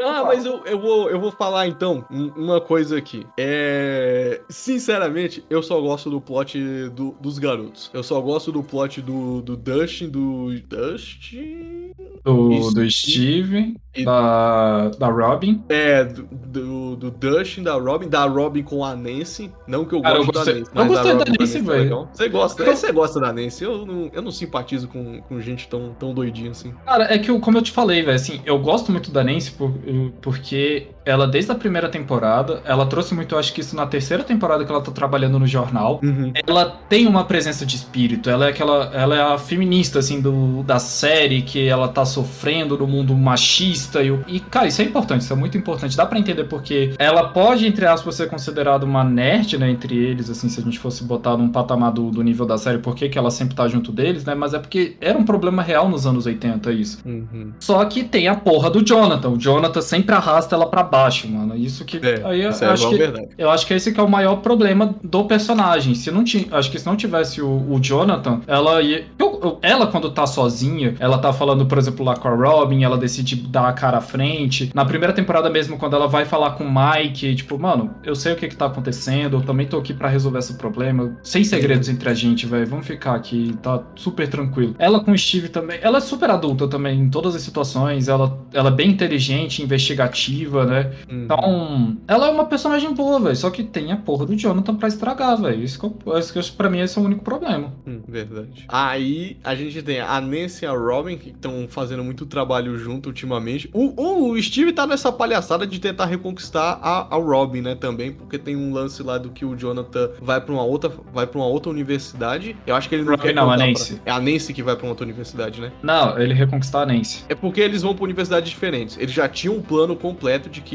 Ah, mas eu, eu, vou, eu vou falar então uma coisa aqui. É. Sinceramente, eu só gosto do plot do, dos garotos. Eu só gosto do plot do, do Dustin, do. Dustin. Do, do Steve, e... da, da Robin. É, do, do, do, Dustin, da Robin, da Robin com a Nancy. Não que eu goste da Nancy. Eu gostei da Nancy, é velho. Você gosta, eu... você gosta da Nancy. Eu não, eu não simpatizo com, com gente tão, tão doidinha assim. Cara, é que, eu, como eu te falei, velho, assim, eu gosto muito da Nancy por, porque ela, desde a primeira temporada, ela trouxe muito, eu acho que isso na terceira temporada que ela tá trabalhando no jornal. Uhum. Ela tem uma presença de espírito. Ela é aquela. Ela é a feminista, assim, do, da série, que ela tá sofrendo no mundo machista. E, e, cara, isso é importante, isso é muito importante. Dá para entender porque ela pode, entre aspas, ser considerada uma nerd, né, entre eles, assim, se a gente fosse botar num patamar do, do nível da série, por que ela sempre tá junto deles, né? Mas é porque era um problema real nos anos 80 isso. Uhum. Só que tem a porra do Jonathan. O Jonathan sempre arrasta ela para baixo, mano. Isso que. É, aí eu, é acho que verdade. eu acho que esse que é o maior problema do personagem. Se não tinha. Acho que se não tivesse o, o Jonathan, ela ia. Eu, eu, ela, quando tá sozinha, ela tá falando, por exemplo, lá com a Robin, ela decide dar a cara à frente. Na primeira temporada mesmo, quando ela vai falar com o Mike, tipo, mano, eu sei o que que tá acontecendo, eu também tô aqui para resolver esse problema. Sem segredos entre a gente, velho. Vamos ficar aqui, tá super tranquilo. Ela com o Steve também. Ela é super adulta também em todas as situações. Ela, ela é bem inteligente, investigativa, né? Uhum. Então, ela é uma personagem boa, velho. Só que tem a porra do Jonathan pra estragar, velho. Isso, que eu, isso que pra mim esse é o único problema. Hum, verdade. Aí a gente tem a Nancy e a Robin, que estão fazendo muito trabalho junto ultimamente. O, o Steve tá nessa palhaçada de tentar reconquistar a, a Robin, né? Também, porque tem um lance lá do que o Jonathan vai pra uma outra, vai pra uma outra universidade. Eu acho que ele não Robin, quer. Não, a Nancy. Pra... É a Nancy que vai pra uma outra universidade, né? Não, ele reconquistar a Nancy. É porque eles vão pra universidades diferentes. Eles já tinham um plano completo de que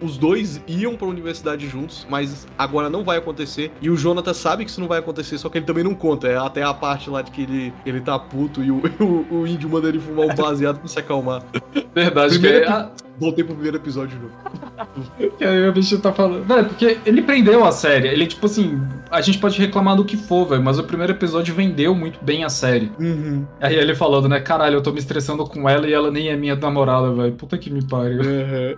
os dois iam pra universidade juntos, mas agora não vai acontecer. E o Jonathan sabe que isso não vai acontecer, só que ele também não conta. É até a parte lá de que ele, ele tá puto e o, o, o índio manda ele fumar um baseado pra se acalmar. Verdade, Primeiro, que é... Voltei pro primeiro episódio de novo. que aí o bicho tá falando. Velho, porque ele prendeu a série. Ele, tipo assim, a gente pode reclamar do que for, velho, mas o primeiro episódio vendeu muito bem a série. Uhum. Aí ele falando, né, caralho, eu tô me estressando com ela e ela nem é minha namorada, velho. Puta que me pariu. Uhum.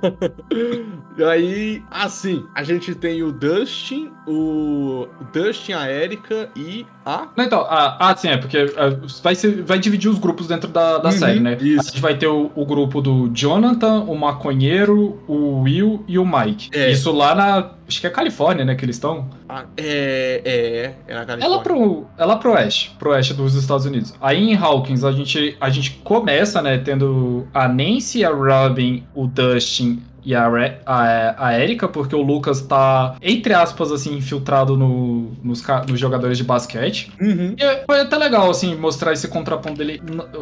e aí, assim, a gente tem o Dustin, o Dustin, a Erika e a. Não, então, ah, ah, sim, é, porque uh, vai, ser, vai dividir os grupos dentro da, da uhum, série, né? Isso. A gente vai ter o, o grupo do Jonathan, o maconheiro, o Will e o Mike. É. Isso lá na. Acho que é Califórnia, né? Que eles estão. Ah, é, é, é na Califórnia. Ela pro, ela pro oeste, pro oeste dos Estados Unidos. Aí em Hawkins a gente, a gente começa, né, tendo a Nancy, a Robin, o Dustin, e a, a, a Erika, porque o Lucas tá, entre aspas, assim, infiltrado no, nos, nos jogadores de basquete. Uhum. E foi até legal, assim, mostrar esse contraponto dele.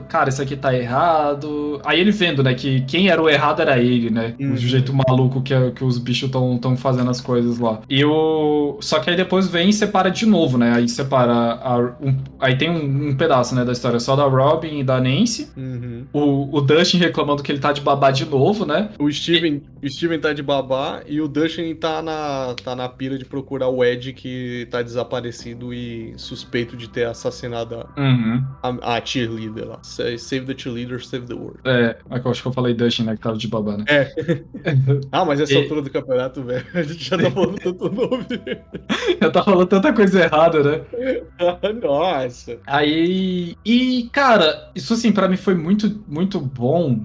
Cara, isso aqui tá errado. Aí ele vendo, né, que quem era o errado era ele, né? Uhum. Do jeito maluco que, que os bichos estão fazendo as coisas lá. E o. Só que aí depois vem e separa de novo, né? Aí separa. A, um, aí tem um, um, pedaço, né, da história só da Robin e da Nancy. Uhum. O, o Dustin reclamando que ele tá de babá de novo, né? O Steven. O Steven tá de babá e o Dustin tá na, tá na pira de procurar o Ed que tá desaparecido e suspeito de ter assassinado a, uhum. a, a, cheerleader lá. Save the cheerleader, save the world. É, eu acho que eu falei Dustin, né? Que tava de babá, né? É. ah, mas essa e... altura do campeonato, velho, a gente já tá falando tanto nome. já tá falando tanta coisa errada, né? Nossa. Aí. E, cara, isso assim, pra mim foi muito, muito bom,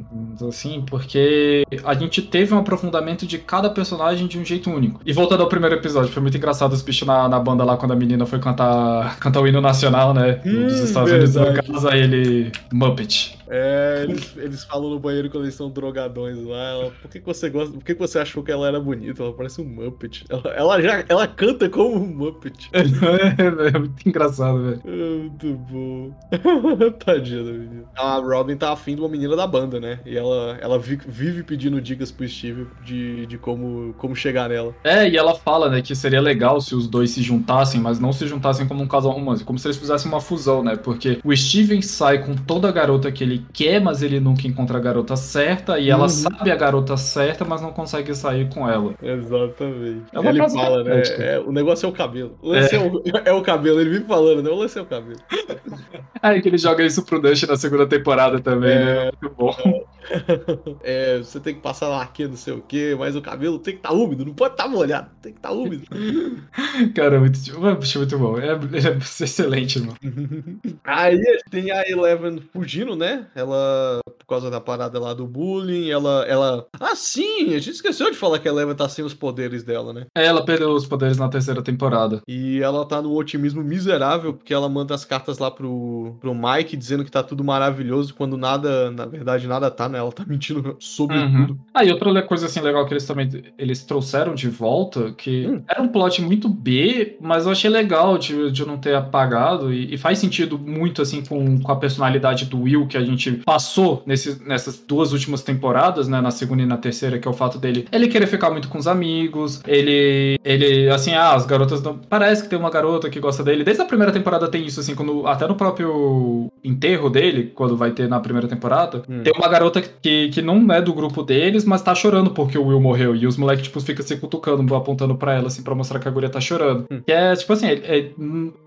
assim, porque a gente teve uma aprofundamento de cada personagem de um jeito único. E voltando ao primeiro episódio, foi muito engraçado os bichos na, na banda lá quando a menina foi cantar, cantar o hino nacional, né? Hum, dos Estados Unidos, no caso, aí ele. Muppet. É, eles, eles falam no banheiro quando eles são drogadões lá. Ela, por que, que você gosta? Por que, que você achou que ela era bonita? Ela parece um Muppet. Ela, ela já ela canta como um Muppet. É, é muito engraçado, velho. É muito bom. Tadinha da menina. A Robin tá afim de uma menina da banda, né? E ela, ela vive pedindo dicas pro Steve de, de como, como chegar nela. É, e ela fala, né, que seria legal se os dois se juntassem, mas não se juntassem como um casal romântico, como se eles fizessem uma fusão, né? Porque o Steven sai com toda a garota que ele quer, mas ele nunca encontra a garota certa, e ela uhum. sabe a garota certa, mas não consegue sair com ela. Exatamente. É ele fala, né? É, o negócio é o cabelo. O lance é. É, o, é. o, cabelo, ele vive falando, né? O lance é o cabelo. Aí que ele joga isso pro Dust na segunda temporada também, né? é. né? Muito bom. é, você tem que passar laque, não sei o quê, mas o cabelo tem que estar tá úmido, não pode estar tá molhado, tem que estar tá úmido. Cara, muito, muito bom. É, é excelente, mano. Aí tem a Eleven fugindo, né? Ela, por causa da parada lá do bullying, ela. ela... Ah, sim! A gente esqueceu de falar que a Eleven tá sem os poderes dela, né? É, ela perdeu os poderes na terceira temporada. E ela tá no otimismo miserável, porque ela manda as cartas lá pro, pro Mike dizendo que tá tudo maravilhoso, quando nada, na verdade, nada tá, né? Ela tá mentindo sobre uhum. tudo. Ah, e outra coisa assim legal que eles também eles trouxeram de volta, que hum. era um plot muito B, mas eu achei legal de, de não ter apagado, e, e faz sentido muito assim com, com a personalidade do Will que a gente passou nesse, nessas duas últimas temporadas, né? Na segunda e na terceira, que é o fato dele ele querer ficar muito com os amigos, ele. ele, assim, ah, as garotas não. Parece que tem uma garota que gosta dele. Desde a primeira temporada tem isso, assim, quando. Até no próprio enterro dele, quando vai ter na primeira temporada, hum. tem uma garota que, que não é do grupo deles, mas tá chorando porque o Will morreu. E os moleques, tipo, ficam se cutucando, apontando pra ela, assim, pra mostrar que a guria tá chorando. Hum. Que é, tipo assim, é,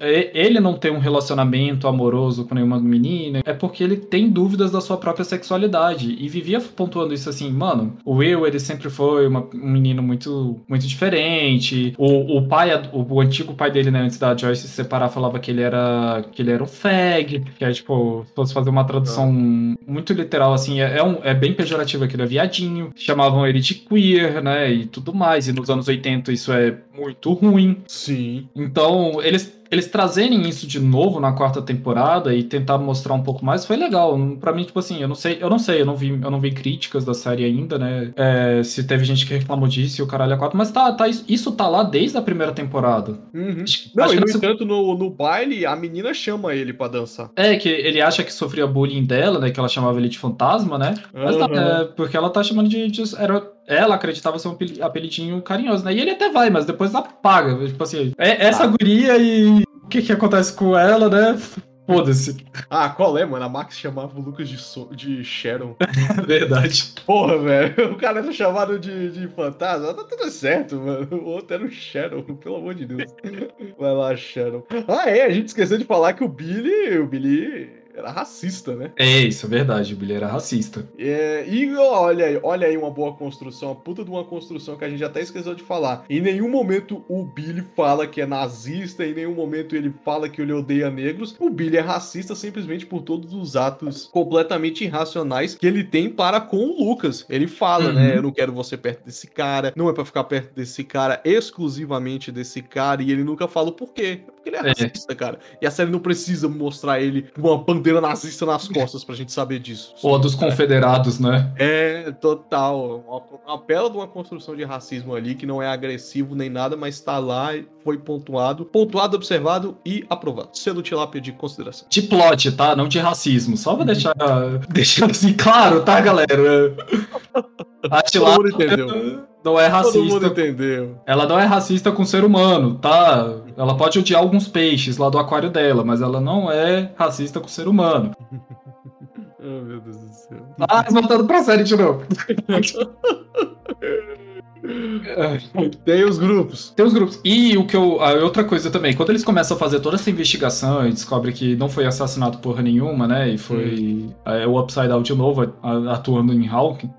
é, ele não tem um relacionamento amoroso com nenhuma menina, é porque ele tem dúvidas da sua própria sexualidade. E vivia pontuando isso assim, mano, o Will, ele sempre foi uma, um menino muito, muito diferente. O, o pai, o, o, antigo pai dele, né, antes da Joyce se separar, falava que ele era, que ele era um fag, que é, tipo, se fosse fazer uma tradução ah. muito literal, assim, é, é, um, é bem pejorativo que ele é viadinho. Chamavam ele de queer, né, e tudo mais. E nos anos 80 isso é muito ruim. Sim. Então, eles eles trazerem isso de novo na quarta temporada e tentar mostrar um pouco mais foi legal. Para mim, tipo assim, eu não sei, eu não sei, eu não vi, eu não vi críticas da série ainda, né? É, se teve gente que reclamou disso e o caralho é quatro, mas tá, tá, isso tá lá desde a primeira temporada. Uhum. Não, Acho e no entanto, no, no baile, a menina chama ele para dançar. É, que ele acha que sofria bullying dela, né? Que ela chamava ele de fantasma, né? Mas uhum. tá, é, porque ela tá chamando de, de era, ela acreditava ser um apelidinho carinhoso, né? E ele até vai, mas depois apaga. Tipo assim, é essa ah. guria e o que que acontece com ela, né? Foda-se. Ah, qual é, mano? A Max chamava o Lucas de, so de Sharon. Verdade. Porra, velho. O cara era chamado de, de fantasma. Tá tudo certo, mano. O outro era o Sharon, pelo amor de Deus. Vai lá, Sharon. Ah, é. A gente esqueceu de falar que o Billy. O Billy era racista, né? É, isso é verdade, o Billy era racista. É, e olha aí, olha aí uma boa construção, a puta de uma construção que a gente até esqueceu de falar. Em nenhum momento o Billy fala que é nazista, em nenhum momento ele fala que ele odeia negros. O Billy é racista simplesmente por todos os atos completamente irracionais que ele tem para com o Lucas. Ele fala, né, uhum. né? Eu não quero você perto desse cara, não é para ficar perto desse cara, exclusivamente desse cara, e ele nunca fala o porquê. Porque ele é, é. racista, cara. E a série não precisa mostrar ele com uma bandeira nazista nas costas pra gente saber disso. Ou dos confederados, né? É, total. Uma, uma bela de uma construção de racismo ali, que não é agressivo nem nada, mas tá lá, foi pontuado, pontuado, observado e aprovado. Selo tilápia de consideração. De plot, tá? Não de racismo. Só pra deixar, deixar assim claro, tá, galera? A tilápia entendeu. não é racista. Todo mundo entendeu. Ela não é racista com o ser humano, tá? Ela pode odiar alguns peixes lá do aquário dela, mas ela não é racista com o ser humano. oh, meu Deus do céu. Ah, voltando pra série de novo. Tem os grupos. Tem os grupos. E o que eu. A outra coisa também, quando eles começam a fazer toda essa investigação e descobre que não foi assassinado porra nenhuma, né? E foi hum. é, o Upside Down de novo atuando em Hawking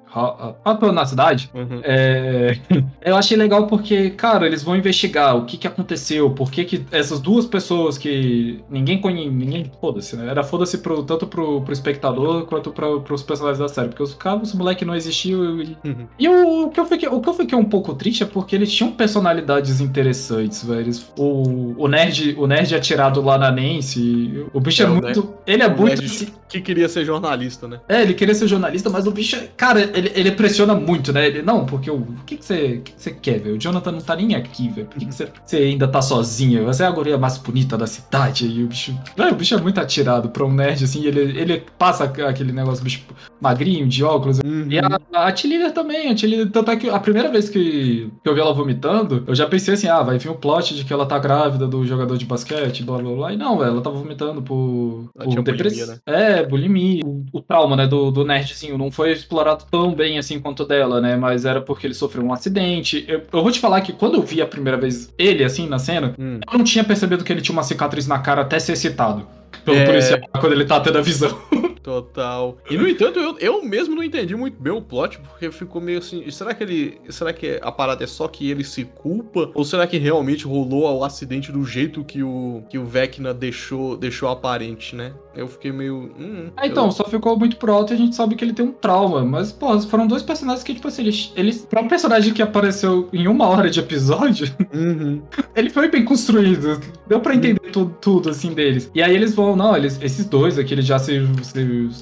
atuando na cidade, uhum. é, eu achei legal porque, cara, eles vão investigar o que que aconteceu, por que que essas duas pessoas que ninguém conhece, ninguém, foda-se, né? Era foda-se pro, tanto pro, pro espectador quanto pro, pros personagens da série, porque os caras, os moleque não existiam e, uhum. e o, o, que eu fiquei, o que eu fiquei um pouco triste é porque eles tinham personalidades interessantes, velho. O, o nerd, o nerd atirado lá na Nancy, o bicho é, é muito, ele é muito... Assim, que queria ser jornalista, né? É, ele queria ser jornalista, mas o bicho, cara, ele, ele pressiona muito, né? Ele, não, porque o, o que, que, você, que, que você quer, velho? O Jonathan não tá nem aqui, velho. Por que, que você, você, ainda tá sozinha? Você é a guria mais bonita da cidade. E o bicho. Véio, o bicho é muito atirado pra um nerd, assim. Ele, ele passa aquele negócio, bicho magrinho, de óculos. Uhum. E a, a também. A T-Líder, tanto é que a primeira vez que, que eu vi ela vomitando, eu já pensei assim, ah, vai vir um plot de que ela tá grávida do jogador de basquete, blá blá blá. E não, ela tava vomitando por, por depressão. Né? É, bulimia. O, o trauma, né, do, do nerdzinho não foi explorado tão bem assim quanto dela, né? Mas era porque ele sofreu um acidente. Eu, eu vou te falar que quando eu vi a primeira vez ele, assim, na cena, hum. eu não tinha percebido que ele tinha uma cicatriz na cara até ser citado pelo é... policial quando ele tá tendo a visão. Total. E no entanto, eu, eu mesmo não entendi muito bem o plot, porque ficou meio assim. Será que ele. Será que a parada é só que ele se culpa? Ou será que realmente rolou o acidente do jeito que o, que o Vecna deixou, deixou aparente, né? Eu fiquei meio. Hum, é, então, eu... só ficou muito pro alto e a gente sabe que ele tem um trauma. Mas, pô, foram dois personagens que, tipo assim, eles. eles pra um personagem que apareceu em uma hora de episódio, uhum. ele foi bem construído. Deu pra entender uhum. tudo, tudo, assim, deles. E aí eles vão, não, eles, esses dois aqui, eles já se, se,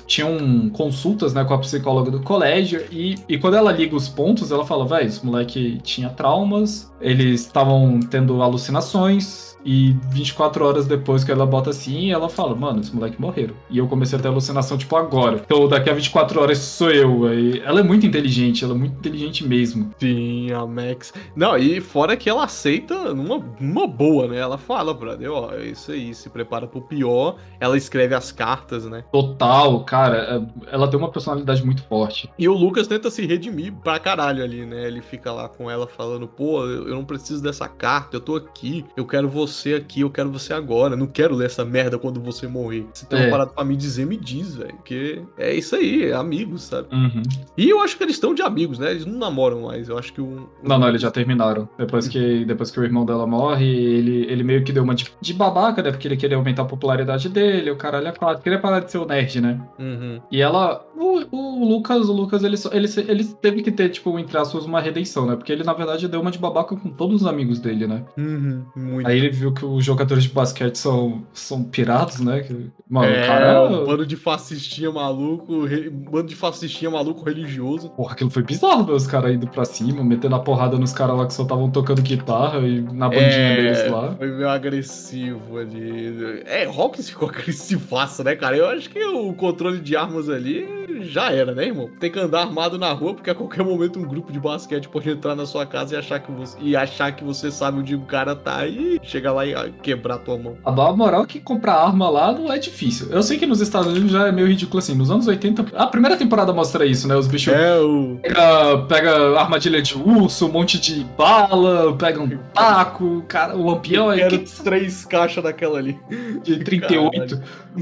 tinham consultas, né, com a psicóloga do colégio. E, e quando ela liga os pontos, ela fala, vai, esse moleque tinha traumas, eles estavam tendo alucinações e 24 horas depois que ela bota assim, ela fala, mano, esse moleque morreram. E eu comecei a ter alucinação, tipo, agora. Então daqui a 24 horas sou eu. Aí, ela é muito inteligente, ela é muito inteligente mesmo. Sim, a Max. Não, e fora que ela aceita numa, numa boa, né? Ela fala, brother, ó, é isso aí, se prepara pro pior. Ela escreve as cartas, né? Total, cara. É, ela tem uma personalidade muito forte. E o Lucas tenta se redimir pra caralho ali, né? Ele fica lá com ela falando, pô, eu não preciso dessa carta, eu tô aqui, eu quero você você aqui, eu quero você agora. Não quero ler essa merda quando você morrer. Se tem é. uma parada pra me dizer, me diz, velho. Porque é isso aí, é amigos, sabe? Uhum. E eu acho que eles estão de amigos, né? Eles não namoram mais. Eu acho que o. Não, não, eles já terminaram. Depois que, depois que o irmão dela morre, ele, ele meio que deu uma de, de babaca, né? Porque ele queria aumentar a popularidade dele, o caralho é quatro. Queria parar de ser o nerd, né? Uhum. E ela. O, o Lucas, o Lucas, ele, ele, ele teve que ter, tipo, entre aspas, uma redenção, né? Porque ele, na verdade, deu uma de babaca com todos os amigos dele, né? Uhum. Muito. Aí ele viu viu que os jogadores de basquete são, são piratas, né? Que, mano, é, cara. Um bando de fascistinha maluco, re... bando de fascistinha maluco religioso. Porra, aquilo foi bizarro ver os caras indo pra cima, metendo a porrada nos caras lá que só estavam tocando guitarra e na bandinha é, deles lá. Foi meio agressivo ali. É, Hawkins ficou agressivaço, né, cara? Eu acho que o controle de armas ali já era, né, irmão? Tem que andar armado na rua, porque a qualquer momento um grupo de basquete pode entrar na sua casa e achar que você, e achar que você sabe onde o cara tá e chegar lá e quebrar tua mão. A moral é que comprar arma lá não é difícil. Eu sei que nos Estados Unidos já é meio ridículo assim. Nos anos 80, a primeira temporada mostra isso, né? Os bichos é, o... pega, pega armadilha de urso, um monte de bala, pega um taco, cara, o lampião. Eu quero que... três caixas daquela ali. De 38.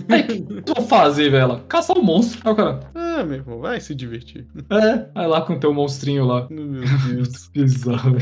Aí, o que tu vou fazer, velho? Caçar um monstro. Aí o cara. Ah, meu irmão, vai se divertir. É, vai lá com o teu monstrinho lá. Meu Deus. Bizarro.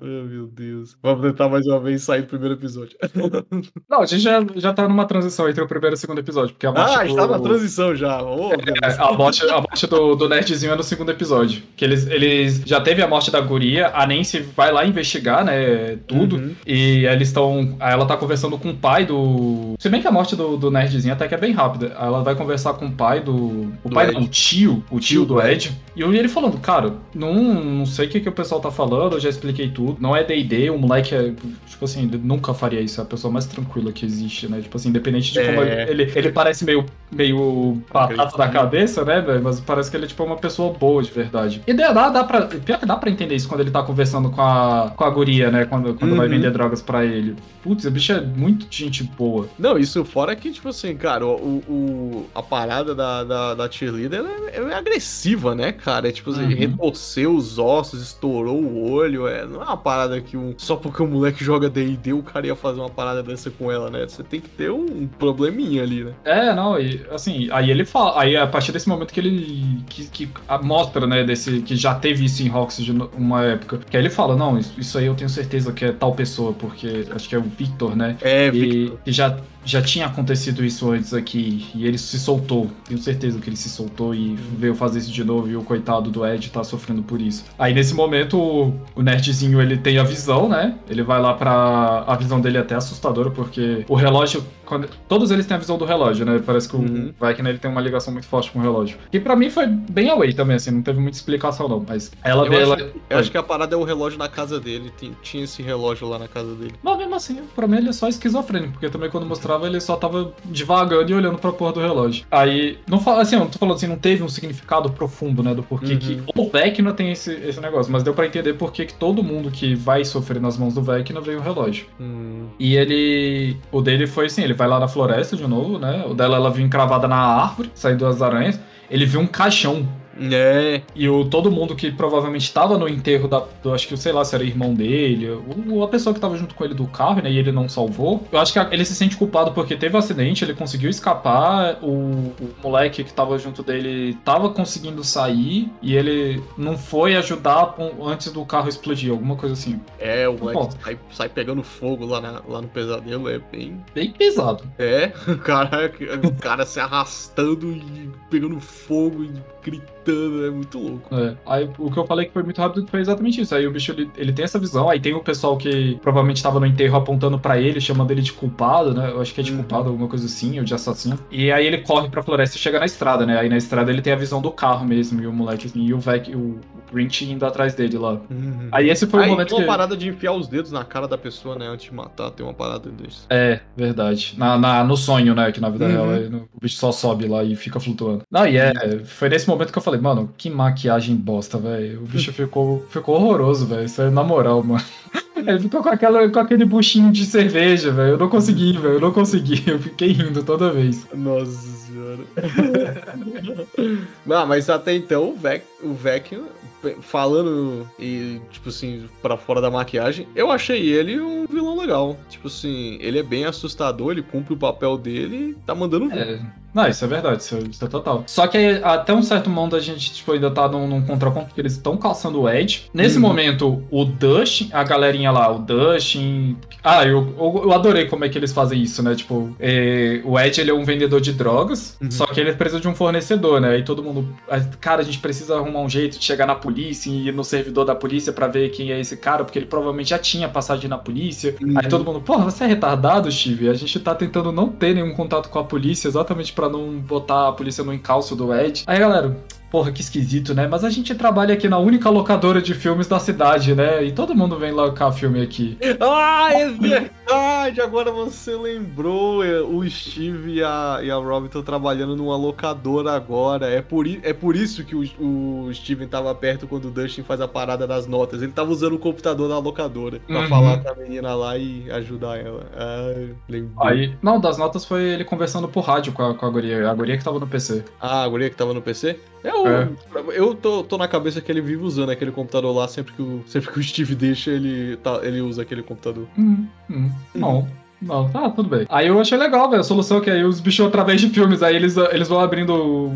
oh, meu Deus. Vamos tentar mais uma vez sair do primeiro episódio. Não, a gente já, já tá numa transição entre o primeiro e o segundo episódio. Porque a morte ah, do... está na transição já. Oh, é, a morte, a morte do, do nerdzinho é no segundo episódio. Que eles, eles já teve a morte da guria, a Nancy vai lá investigar, né, tudo. Uhum. E eles estão. Ela tá conversando com o pai do. Se bem que a morte do, do nerdzinho até que é bem rápida. Ela vai conversar com o pai do. O do pai Ed. não, o tio. O tio, tio do Ed. E eu ele falando, cara, não, não sei o que, que o pessoal tá falando, eu já expliquei tudo. Não é DD, o moleque é. Tipo assim, nunca faria isso, é a pessoa mais tranquila que existe, né? Tipo assim, independente de como é... ele, ele parece meio, meio batata da cabeça, né, Mas parece que ele é tipo uma pessoa boa de verdade. E dá, dá pra. Pior que dá pra entender isso quando ele tá conversando com a, com a guria, né? Quando, quando uhum. vai vender drogas pra ele. Putz, o bicho é muito gente boa. Não, isso fora que, tipo assim, cara, o, o a parada da, da, da cheerleader é, é agressiva, né, cara? É tipo assim, uhum. retorceu os ossos, estourou o olho. É, não é uma parada que um. Só porque o moleque joga DD, o cara ia fazer uma parada dessa com ela, né? Você tem que ter um probleminha ali, né? É, não, e assim, aí ele fala. Aí a partir desse momento que ele. que, que mostra, né, desse. que já teve isso em Roxy uma época. Que aí ele fala, não, isso aí eu tenho certeza que é tal pessoa, porque acho que é o Victor, né? É, e, Victor. E já já tinha acontecido isso antes aqui e ele se soltou. Tenho certeza que ele se soltou e veio fazer isso de novo e o coitado do Ed tá sofrendo por isso. Aí nesse momento o nerdzinho ele tem a visão, né? Ele vai lá pra. A visão dele é até assustadora porque o relógio quando, todos eles têm a visão do relógio, né? Parece que o uhum. Viking ele tem uma ligação muito forte com o relógio. E para mim foi bem away também, assim, não teve muita explicação não, mas ela eu, vê, acho, ela... eu acho que a parada é o relógio na casa dele, tinha, tinha esse relógio lá na casa dele. Mas mesmo assim, pra mim ele é só esquizofrênico, porque também quando mostrava ele só tava devagando e olhando pra porra do relógio. Aí, não fala assim, eu não tô falando assim, não teve um significado profundo, né, do porquê uhum. que o Vecna tem esse, esse negócio, mas deu para entender porquê que todo mundo que vai sofrer nas mãos do Vecna veio o relógio. Uhum. E ele, o dele foi assim, ele vai lá na floresta de novo, né? O dela ela viu encravada na árvore, saindo das aranhas. Ele viu um caixão É. E o, todo mundo que provavelmente tava no enterro da. Do, acho que, sei lá, se era irmão dele, ou a pessoa que tava junto com ele do carro, né? E ele não salvou. Eu acho que ele se sente culpado porque teve um acidente, ele conseguiu escapar, o, o moleque que tava junto dele tava conseguindo sair e ele não foi ajudar antes do carro explodir, alguma coisa assim. É, o moleque sai, sai, pegando fogo lá, na, lá no pesadelo, é bem. Bem pesado. É, o cara, o cara se arrastando e pegando fogo e gritando, é muito louco. É. Aí o que eu falei que foi muito rápido foi exatamente isso. Aí o bicho ele, ele tem essa visão, aí tem o pessoal que provavelmente tava no enterro apontando para ele, chamando ele de culpado, né? Eu acho que é de uhum. culpado, alguma coisa assim, ou de assassino. E aí ele corre pra floresta e chega na estrada, né? Aí na estrada ele tem a visão do carro mesmo, e o moleque, assim, e o Vec, o, Grinch indo atrás dele lá. Uhum. Aí esse foi aí, o momento tem uma que... parada de enfiar os dedos na cara da pessoa, né? Antes de matar, tem uma parada desse. É, verdade. Na, na no sonho, né? Que na vida uhum. real é, o bicho só sobe lá e fica flutuando. Não, e é, foi nesse momento que eu falei, mano, que maquiagem bosta, velho. O bicho ficou, ficou horroroso, velho. Isso é na moral, mano. Ele ficou com, aquela, com aquele buchinho de cerveja, velho. Eu não consegui, velho. Eu não consegui. Eu fiquei rindo toda vez. Nossa senhora. não, mas até então o Vec, o Vec falando e, tipo assim, para fora da maquiagem, eu achei ele um vilão legal. Tipo assim, ele é bem assustador, ele cumpre o papel dele e tá mandando ver. É. Não, isso é verdade, isso é, isso é, total. Só que até um certo momento a gente tipo, ainda tá num, num contraponto que eles estão caçando o Ed. Nesse uhum. momento, o Dustin, a galerinha lá, o Dustin. Ah, eu, eu, adorei como é que eles fazem isso, né? Tipo, é, o Ed ele é um vendedor de drogas, uhum. só que ele precisa de um fornecedor, né? E todo mundo. Cara, a gente precisa arrumar um jeito de chegar na polícia e ir no servidor da polícia para ver quem é esse cara, porque ele provavelmente já tinha passagem na polícia. Uhum. Aí todo mundo, porra, você é retardado, Steve? A gente tá tentando não ter nenhum contato com a polícia exatamente para não botar a polícia no encalço do Ed. Aí, galera, Porra, que esquisito, né? Mas a gente trabalha aqui na única locadora de filmes da cidade, né? E todo mundo vem locar filme aqui. Ah, é verdade! Agora você lembrou. É, o Steve e a, e a Robin estão trabalhando numa locadora agora. É por, é por isso que o, o Steven tava perto quando o Dustin faz a parada das notas. Ele tava usando o computador da locadora pra uhum. falar com a menina lá e ajudar ela. Ah, lembrou. Aí, não, das notas foi ele conversando por rádio com a, com a guria. A guria que tava no PC. Ah, a guria que tava no PC? Eu, é. eu tô, tô, na cabeça que ele vive usando aquele computador lá, sempre que o, sempre que o Steve deixa, ele, tá, ele usa aquele computador. Hum, hum. Não. Não, tá, tudo bem. Aí eu achei legal, velho, a solução que aí os bichos, através de filmes, aí eles, eles vão abrindo o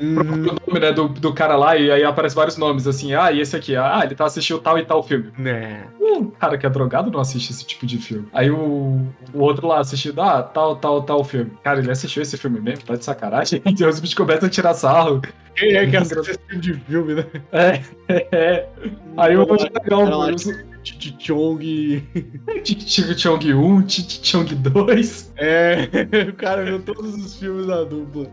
uhum. nome, né, do, do cara lá, e aí aparece vários nomes, assim, ah, e esse aqui, ah, ele tá assistindo tal e tal filme. Né. O cara que é drogado não assiste esse tipo de filme. Aí o, o outro lá assistindo, ah, tal, tal, tal filme. Cara, ele assistiu esse filme mesmo? Tá de sacanagem? Então os bichos começam a tirar sarro. Quem é que assiste esse tipo de filme, né? É, é, é. Aí eu achei legal, mano. Chichong. Chichong 1, Chichong 2. É, o cara viu todos os filmes da dupla.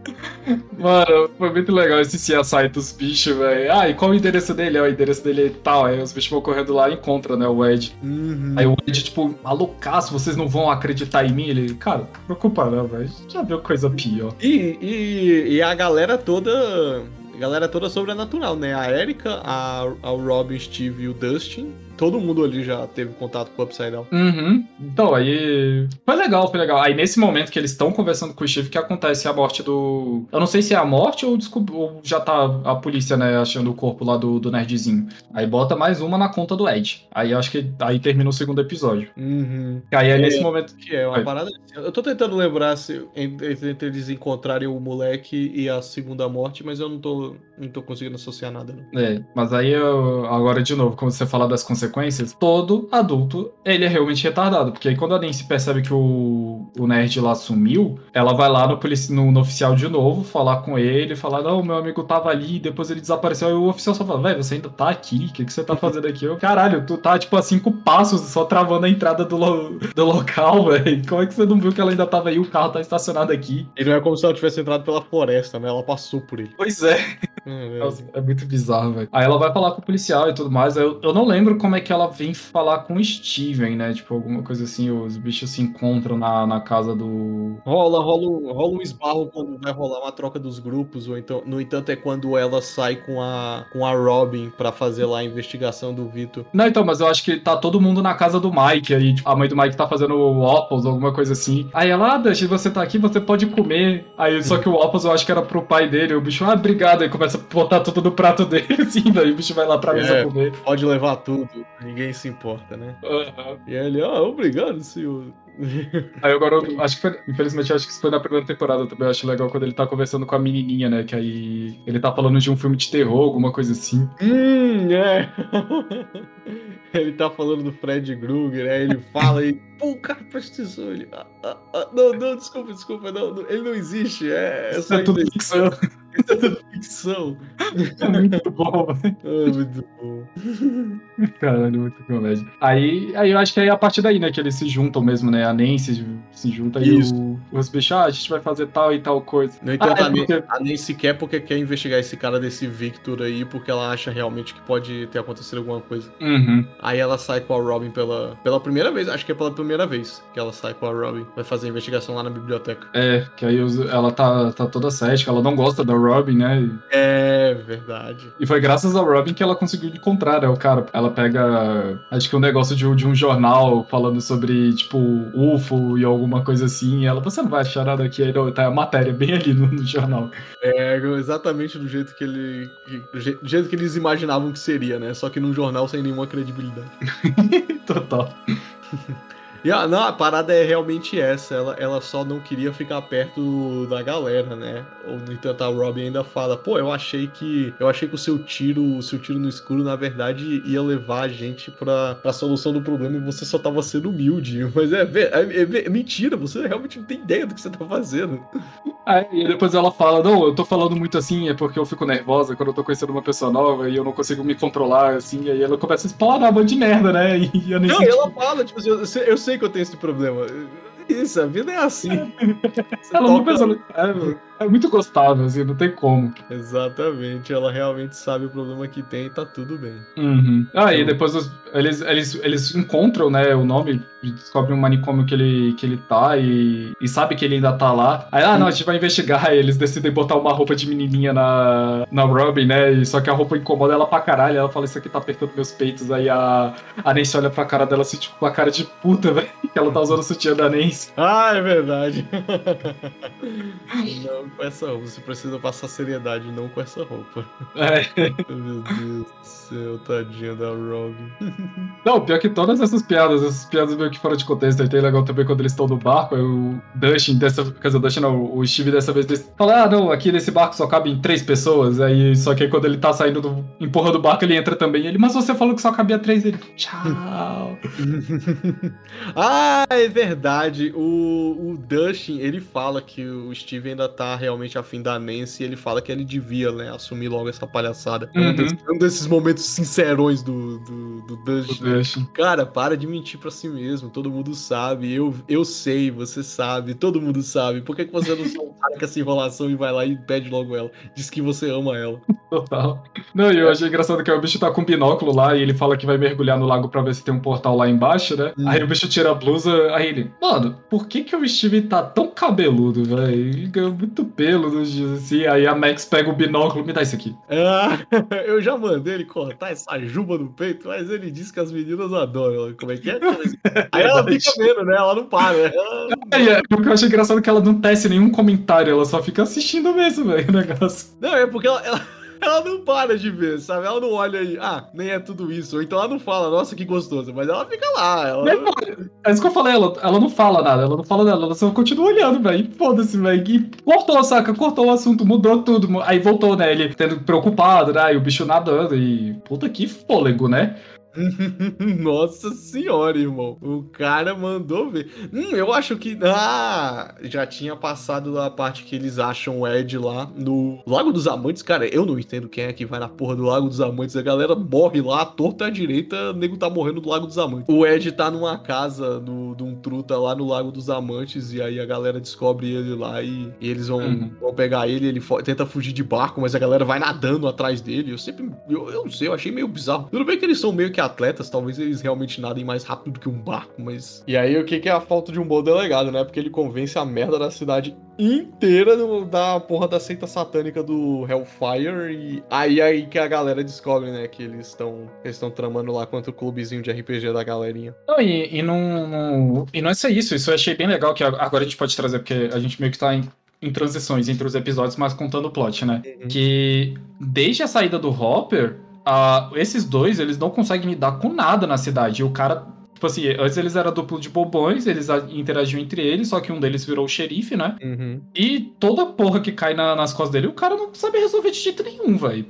Mano, foi muito legal esse CSI dos bichos, velho. Ah, e qual o endereço dele? É, o endereço dele é tal. Aí os bichos vão correndo lá e encontram, né, o Ed. Uhum. Aí o Ed, tipo, malucaço, vocês não vão acreditar em mim? Ele, cara, não preocupa não, velho. Já viu coisa pior. E, e, e a galera toda galera toda sobrenatural, né? A Erika, a, a Robin, Steve e o Dustin todo mundo ali já teve contato com o Upside Down. Uhum. Então, aí. Foi legal, foi legal. Aí nesse momento que eles estão conversando com o Steve, que acontece a morte do. Eu não sei se é a morte ou, descob... ou já tá a polícia, né, achando o corpo lá do, do nerdzinho. Aí bota mais uma na conta do Ed. Aí acho que aí termina o segundo episódio. Uhum. Aí é nesse momento. Que é uma parada. Assim. Eu tô tentando lembrar se entre, entre eles encontrarem o moleque e a segunda morte, mas eu não tô, não tô conseguindo associar nada. Não. É, mas aí eu, agora de novo, como você fala das consequências consequências, todo adulto, ele é realmente retardado. Porque aí quando a Nancy percebe que o, o nerd lá sumiu, ela vai lá no, polici no, no oficial de novo, falar com ele, falar, não, meu amigo tava ali, depois ele desapareceu. Aí o oficial só fala, velho, você ainda tá aqui? O que, que você tá fazendo aqui? Eu, caralho, tu tá, tipo, a cinco passos só travando a entrada do, lo do local, velho. Como é que você não viu que ela ainda tava aí? O carro tá estacionado aqui. E não é como se ela tivesse entrado pela floresta, né? Ela passou por ele. Pois é. É. é muito bizarro, velho. Aí ela vai falar com o policial e tudo mais. Eu, eu não lembro como é que ela vem falar com o Steven, né? Tipo, alguma coisa assim, os bichos se encontram na, na casa do. Rola, rola, rola um esbarro quando vai rolar uma troca dos grupos, ou então, no entanto, é quando ela sai com a, com a Robin para fazer lá a investigação do Vitor. Não, então, mas eu acho que tá todo mundo na casa do Mike, aí tipo, a mãe do Mike tá fazendo o Opals, alguma coisa assim. Aí ela, ah, deixa você tá aqui, você pode comer. Aí, só que o Opals eu acho que era pro pai dele, o bicho, ah, obrigado, aí começa botar tudo no prato dele, assim, daí o bicho vai lá pra mesa é, comer. Pode levar tudo, ninguém se importa, né? Uhum. E ele, ah, obrigado, senhor. Aí agora, eu acho que foi, infelizmente, acho que isso foi na primeira temporada também. Eu acho legal quando ele tá conversando com a menininha, né? Que aí ele tá falando de um filme de terror, alguma coisa assim. Hum, é. ele tá falando do Fred Krueger, aí ele fala e, pô, o cara precisou. Ele, ah, ah, ah, não, não, desculpa, desculpa, não, não, ele não existe. É, é, é tudo ficção. Tudo ficção. É muito bom, velho. É muito bom. Caralho, muito comédia. Aí, aí eu acho que é a partir daí, né, que eles se juntam mesmo, né? A Nancy se junta Isso. e o, os bichos, ah, a gente vai fazer tal e tal coisa. No entanto, ah, é porque... a Nancy quer porque quer investigar esse cara desse Victor aí, porque ela acha realmente que pode ter acontecido alguma coisa. Uhum. Aí ela sai com a Robin pela, pela primeira vez, acho que é pela primeira vez que ela sai com a Robin. Vai fazer a investigação lá na biblioteca. É, que aí ela tá, tá toda cética, ela não gosta da Robin, né? É, verdade. E foi graças ao Robin que ela conseguiu encontrar, né, o cara. Ela pega, acho que um negócio de, de um jornal falando sobre, tipo, UFO e alguma coisa assim. E ela, você não vai achar nada aqui, aí tá a matéria bem ali no, no jornal. É, exatamente do jeito que ele. Do jeito que eles imaginavam que seria, né? Só que num jornal sem nenhuma credibilidade. Total. E a, não, a parada é realmente essa. Ela, ela só não queria ficar perto da galera, né? Ou, no entanto, a Robin ainda fala: pô, eu achei que. Eu achei que o seu tiro, o seu tiro no escuro, na verdade, ia levar a gente pra, pra solução do problema e você só tava sendo humilde. Mas é, é, é, é mentira, você realmente não tem ideia do que você tá fazendo. É, e depois ela fala: não, eu tô falando muito assim, é porque eu fico nervosa quando eu tô conhecendo uma pessoa nova e eu não consigo me controlar, assim. E aí ela começa a explorar um monte de merda, né? E eu nem Não, e ela fala, tipo, eu, eu sei que eu tenho esse problema. Isso, a vida é assim. ela toca... não pensa. É, é, muito gostável, assim, não tem como. Exatamente, ela realmente sabe o problema que tem e tá tudo bem. Uhum. Ah, então... e depois os, eles, eles, eles encontram, né, o nome, descobrem um manicômio que ele, que ele tá e, e sabe que ele ainda tá lá. Aí, ah, não, a gente vai investigar. eles decidem botar uma roupa de menininha na, na Robin, né? E, só que a roupa incomoda ela pra caralho. Ela fala, isso aqui tá apertando meus peitos. Aí a, a Nancy olha pra cara dela assim, tipo, com a cara de puta, velho. Que ela tá usando o sutiã da Nancy. Ah, é verdade. não com essa roupa. Você precisa passar seriedade, não com essa roupa. É. Meu Deus do céu, tadinha da Robin. Não, pior que todas essas piadas, essas piadas meio que fora de contexto. Aí tem legal também quando eles estão no barco, aí o Dustin, dessa, quer dizer, o Dustin não, o Steve dessa vez fala, ah, não, aqui nesse barco só cabem três pessoas. Aí, só que aí quando ele tá saindo do, empurrando o barco, ele entra também. Ele, mas você falou que só cabia três. Ele, tchau. ah, é verdade. O, o Dustin, ele fala que o Steve ainda tá realmente afim da Nancy ele fala que ele devia, né, assumir logo essa palhaçada. Uhum. Um, desses, momentos sincerões do, do, do. Dustin. Cara, para de mentir pra si mesmo. Todo mundo sabe. Eu, eu sei, você sabe. Todo mundo sabe. Por que, que você não solta com essa enrolação e vai lá e pede logo ela? Diz que você ama ela. Total. Não, e eu achei engraçado que o bicho tá com um binóculo lá e ele fala que vai mergulhar no lago pra ver se tem um portal lá embaixo, né? Hum. Aí o bicho tira a blusa, aí ele, mano, por que que o Steve tá tão cabeludo, velho? Ele ganhou muito pelo nos dias assim. Aí a Max pega o binóculo, me dá isso aqui. Ah, eu já mandei ele cortar essa juba no peito, mas ele disse que as meninas adoram. Como é que é? Aí ela fica vendo, né? Ela não para. Ela... É, é, o que eu achei engraçado é que ela não tece nenhum comentário, ela só fica assistindo mesmo, velho, o negócio. Não, é porque ela... ela ela não para de ver, sabe? Ela não olha aí, ah, nem é tudo isso. Ou então ela não fala, nossa, que gostoso, mas ela fica lá. Ela... É isso que eu falei, ela, ela não fala nada, ela não fala nada, ela só continua olhando, velho. Foda-se, velho. E cortou, saca? Cortou o assunto, mudou tudo. Aí voltou, né? Ele tendo preocupado, né? E o bicho nadando. E puta que fôlego, né? Nossa senhora, irmão. O cara mandou ver. Hum, eu acho que. Ah! Já tinha passado a parte que eles acham o Ed lá no Lago dos Amantes. Cara, eu não entendo quem é que vai na porra do Lago dos Amantes. A galera morre lá, torta à direita, o nego tá morrendo do Lago dos Amantes. O Ed tá numa casa no, de um truta lá no Lago dos Amantes. E aí a galera descobre ele lá e, e eles vão, uhum. vão pegar ele. Ele tenta fugir de barco, mas a galera vai nadando atrás dele. Eu sempre. Eu, eu não sei, eu achei meio bizarro. Tudo bem que eles são meio que atletas, talvez eles realmente nadem mais rápido do que um barco, mas. E aí o que, que é a falta de um bom delegado, né? Porque ele convence a merda da cidade inteira do, da porra da seita satânica do Hellfire. E aí aí que a galera descobre, né? Que eles estão eles estão tramando lá contra o clubezinho de RPG da galerinha. Não, e, e não, não, e não é só isso, isso eu achei bem legal que agora a gente pode trazer, porque a gente meio que tá em em transições entre os episódios, mas contando o plot, né? Uhum. Que desde a saída do Hopper, uh, esses dois, eles não conseguem lidar com nada na cidade. E o cara Tipo assim, antes eles eram duplo de bobões, eles interagiam entre eles, só que um deles virou o xerife, né? Uhum. E toda porra que cai na, nas costas dele, o cara não sabe resolver de jeito nenhum, velho.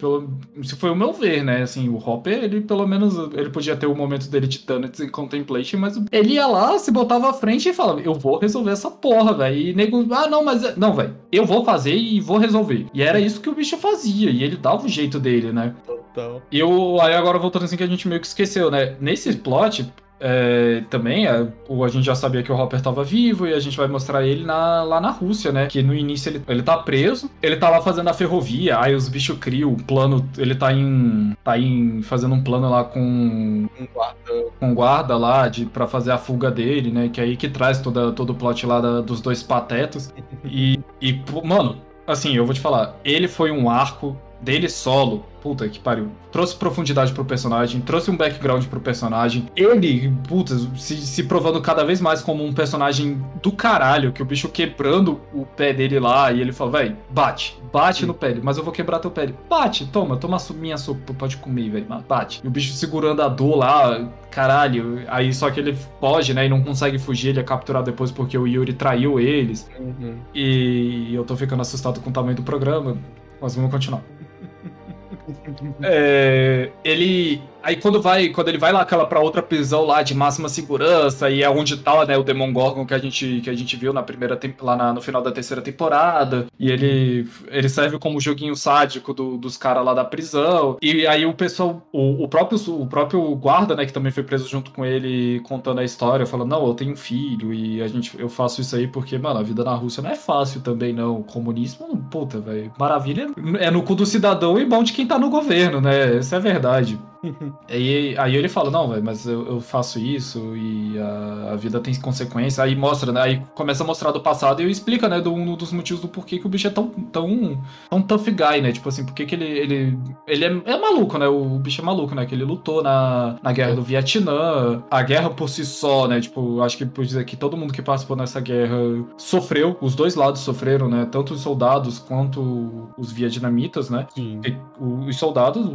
Se foi o meu ver, né? Assim, o Hopper, ele pelo menos, ele podia ter o momento dele de Thanos em Contemplation, mas ele ia lá, se botava à frente e falava, eu vou resolver essa porra, velho. E nego, ah, não, mas, não, velho, eu vou fazer e vou resolver. E era isso que o bicho fazia, e ele dava o jeito dele, né? Total. E eu, aí agora voltando assim que a gente meio que esqueceu, né? Nesse plot, é, também, a, é, a gente já sabia que o Hopper estava vivo e a gente vai mostrar ele na, lá na Rússia, né? Que no início ele, ele tá preso, ele tá lá fazendo a ferrovia, aí os bichos criam o plano, ele tá em. tá em. fazendo um plano lá com. Um guarda. Com guarda lá de, pra fazer a fuga dele, né? Que é aí que traz toda, todo o plot lá da, dos dois patetas. e, e, mano, assim, eu vou te falar, ele foi um arco dele solo, puta que pariu, trouxe profundidade pro personagem, trouxe um background pro personagem. Ele, puta, se, se provando cada vez mais como um personagem do caralho, que o bicho quebrando o pé dele lá, e ele fala, velho, bate, bate Sim. no pé, mas eu vou quebrar teu pé. Bate, toma, toma minha sopa, pode comer, velho, bate. E o bicho segurando a dor lá, caralho, aí só que ele foge, né, e não consegue fugir, ele é capturado depois porque o Yuri traiu eles. Uhum. E eu tô ficando assustado com o tamanho do programa, mas vamos continuar. É, ele Aí quando vai, quando ele vai lá aquela para outra prisão lá de máxima segurança e é onde tá, né, o Demon Gorgon que a gente que a gente viu na primeira lá na, no final da terceira temporada, e ele ele serve como joguinho sádico do, dos caras lá da prisão. E aí o pessoal, o, o, próprio o próprio guarda, né, que também foi preso junto com ele contando a história, falando: "Não, eu tenho um filho e a gente eu faço isso aí porque, mano, a vida na Rússia não é fácil também não. O comunismo, puta, velho. Maravilha é no cu do cidadão e bom de quem tá no governo, né? Essa é verdade. Aí, aí ele fala, não, véio, mas eu, eu, faço isso e a, a, vida tem consequências. Aí mostra, né? Aí começa a mostrar do passado e explica, né, do, um dos motivos do porquê que o bicho é tão, tão, tão tough guy, né? Tipo assim, porque que ele, ele, ele é, é maluco, né? O bicho é maluco, né? Que ele lutou na, na guerra do Vietnã. A guerra por si só, né? Tipo, acho que pode dizer que todo mundo que participou nessa guerra sofreu, os dois lados sofreram, né? Tanto os soldados quanto os vietnamitas, né? Sim. E, os soldados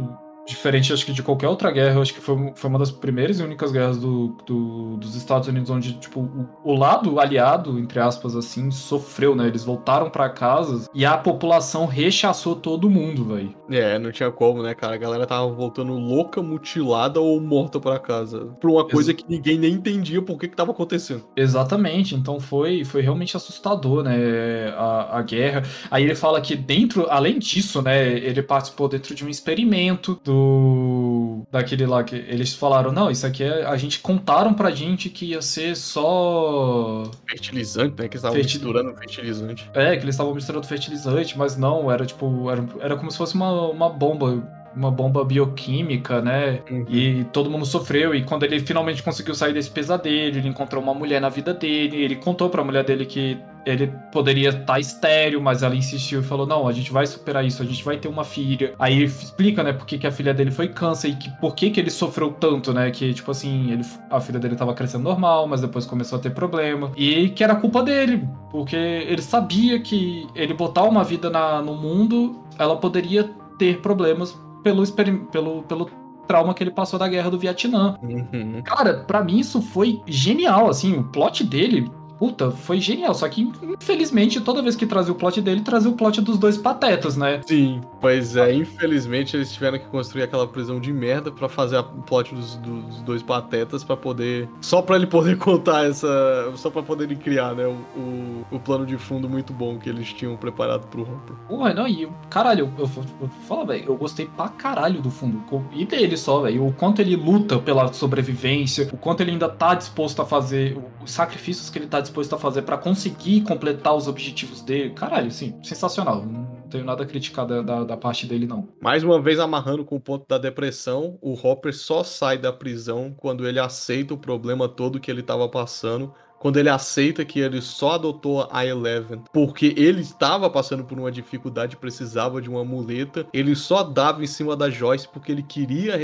diferente acho que de qualquer outra guerra, acho que foi, foi uma das primeiras e únicas guerras do, do dos Estados Unidos onde, tipo, o, o, lado aliado, entre aspas, assim, sofreu, né? Eles voltaram para casa e a população rechaçou todo mundo, velho. É, não tinha como, né, cara? A galera tava voltando louca, mutilada ou morta para casa. Por uma coisa Ex que ninguém nem entendia por que que tava acontecendo. Exatamente, então foi, foi realmente assustador, né, a, a guerra. Aí ele fala que dentro, além disso, né, ele participou dentro de um experimento do do. Daquele lá que eles falaram, não, isso aqui é. A gente contaram pra gente que ia ser só. Fertilizante, né? Que eles estavam Fertil... misturando fertilizante. É, que eles estavam misturando fertilizante, mas não, era tipo. Era, era como se fosse uma, uma bomba uma bomba bioquímica, né? Uhum. E todo mundo sofreu. E quando ele finalmente conseguiu sair desse pesadelo, ele encontrou uma mulher na vida dele. Ele contou pra mulher dele que ele poderia estar tá estéreo, mas ela insistiu e falou: Não, a gente vai superar isso, a gente vai ter uma filha. Aí explica, né, por que, que a filha dele foi câncer e que, por que, que ele sofreu tanto, né? Que, tipo assim, ele, a filha dele tava crescendo normal, mas depois começou a ter problema. E que era culpa dele, porque ele sabia que ele botar uma vida na, no mundo, ela poderia ter problemas pelo, pelo, pelo trauma que ele passou da guerra do Vietnã. Uhum. Cara, para mim isso foi genial, assim, o plot dele Puta, foi genial. Só que, infelizmente, toda vez que trazia o plot dele, trazia o plot dos dois patetas, né? Sim, pois é. Infelizmente, eles tiveram que construir aquela prisão de merda para fazer o plot dos, dos, dois patetas para poder. Só para ele poder contar essa. Só para poderem criar, né? O, o, o, plano de fundo muito bom que eles tinham preparado pro Hopper. Porra, não, e caralho, eu, eu, eu falo, velho, eu gostei pra caralho do fundo. E dele só, velho. O quanto ele luta pela sobrevivência, o quanto ele ainda tá disposto a fazer, os sacrifícios que ele tá disposto a fazer para conseguir completar os objetivos dele. Caralho, sim, sensacional. Não tenho nada a criticar da, da, da, parte dele, não. Mais uma vez, amarrando com o ponto da depressão, o Hopper só sai da prisão quando ele aceita o problema todo que ele estava passando quando ele aceita que ele só adotou a Eleven porque ele estava passando por uma dificuldade, precisava de uma muleta, ele só dava em cima da Joyce porque ele queria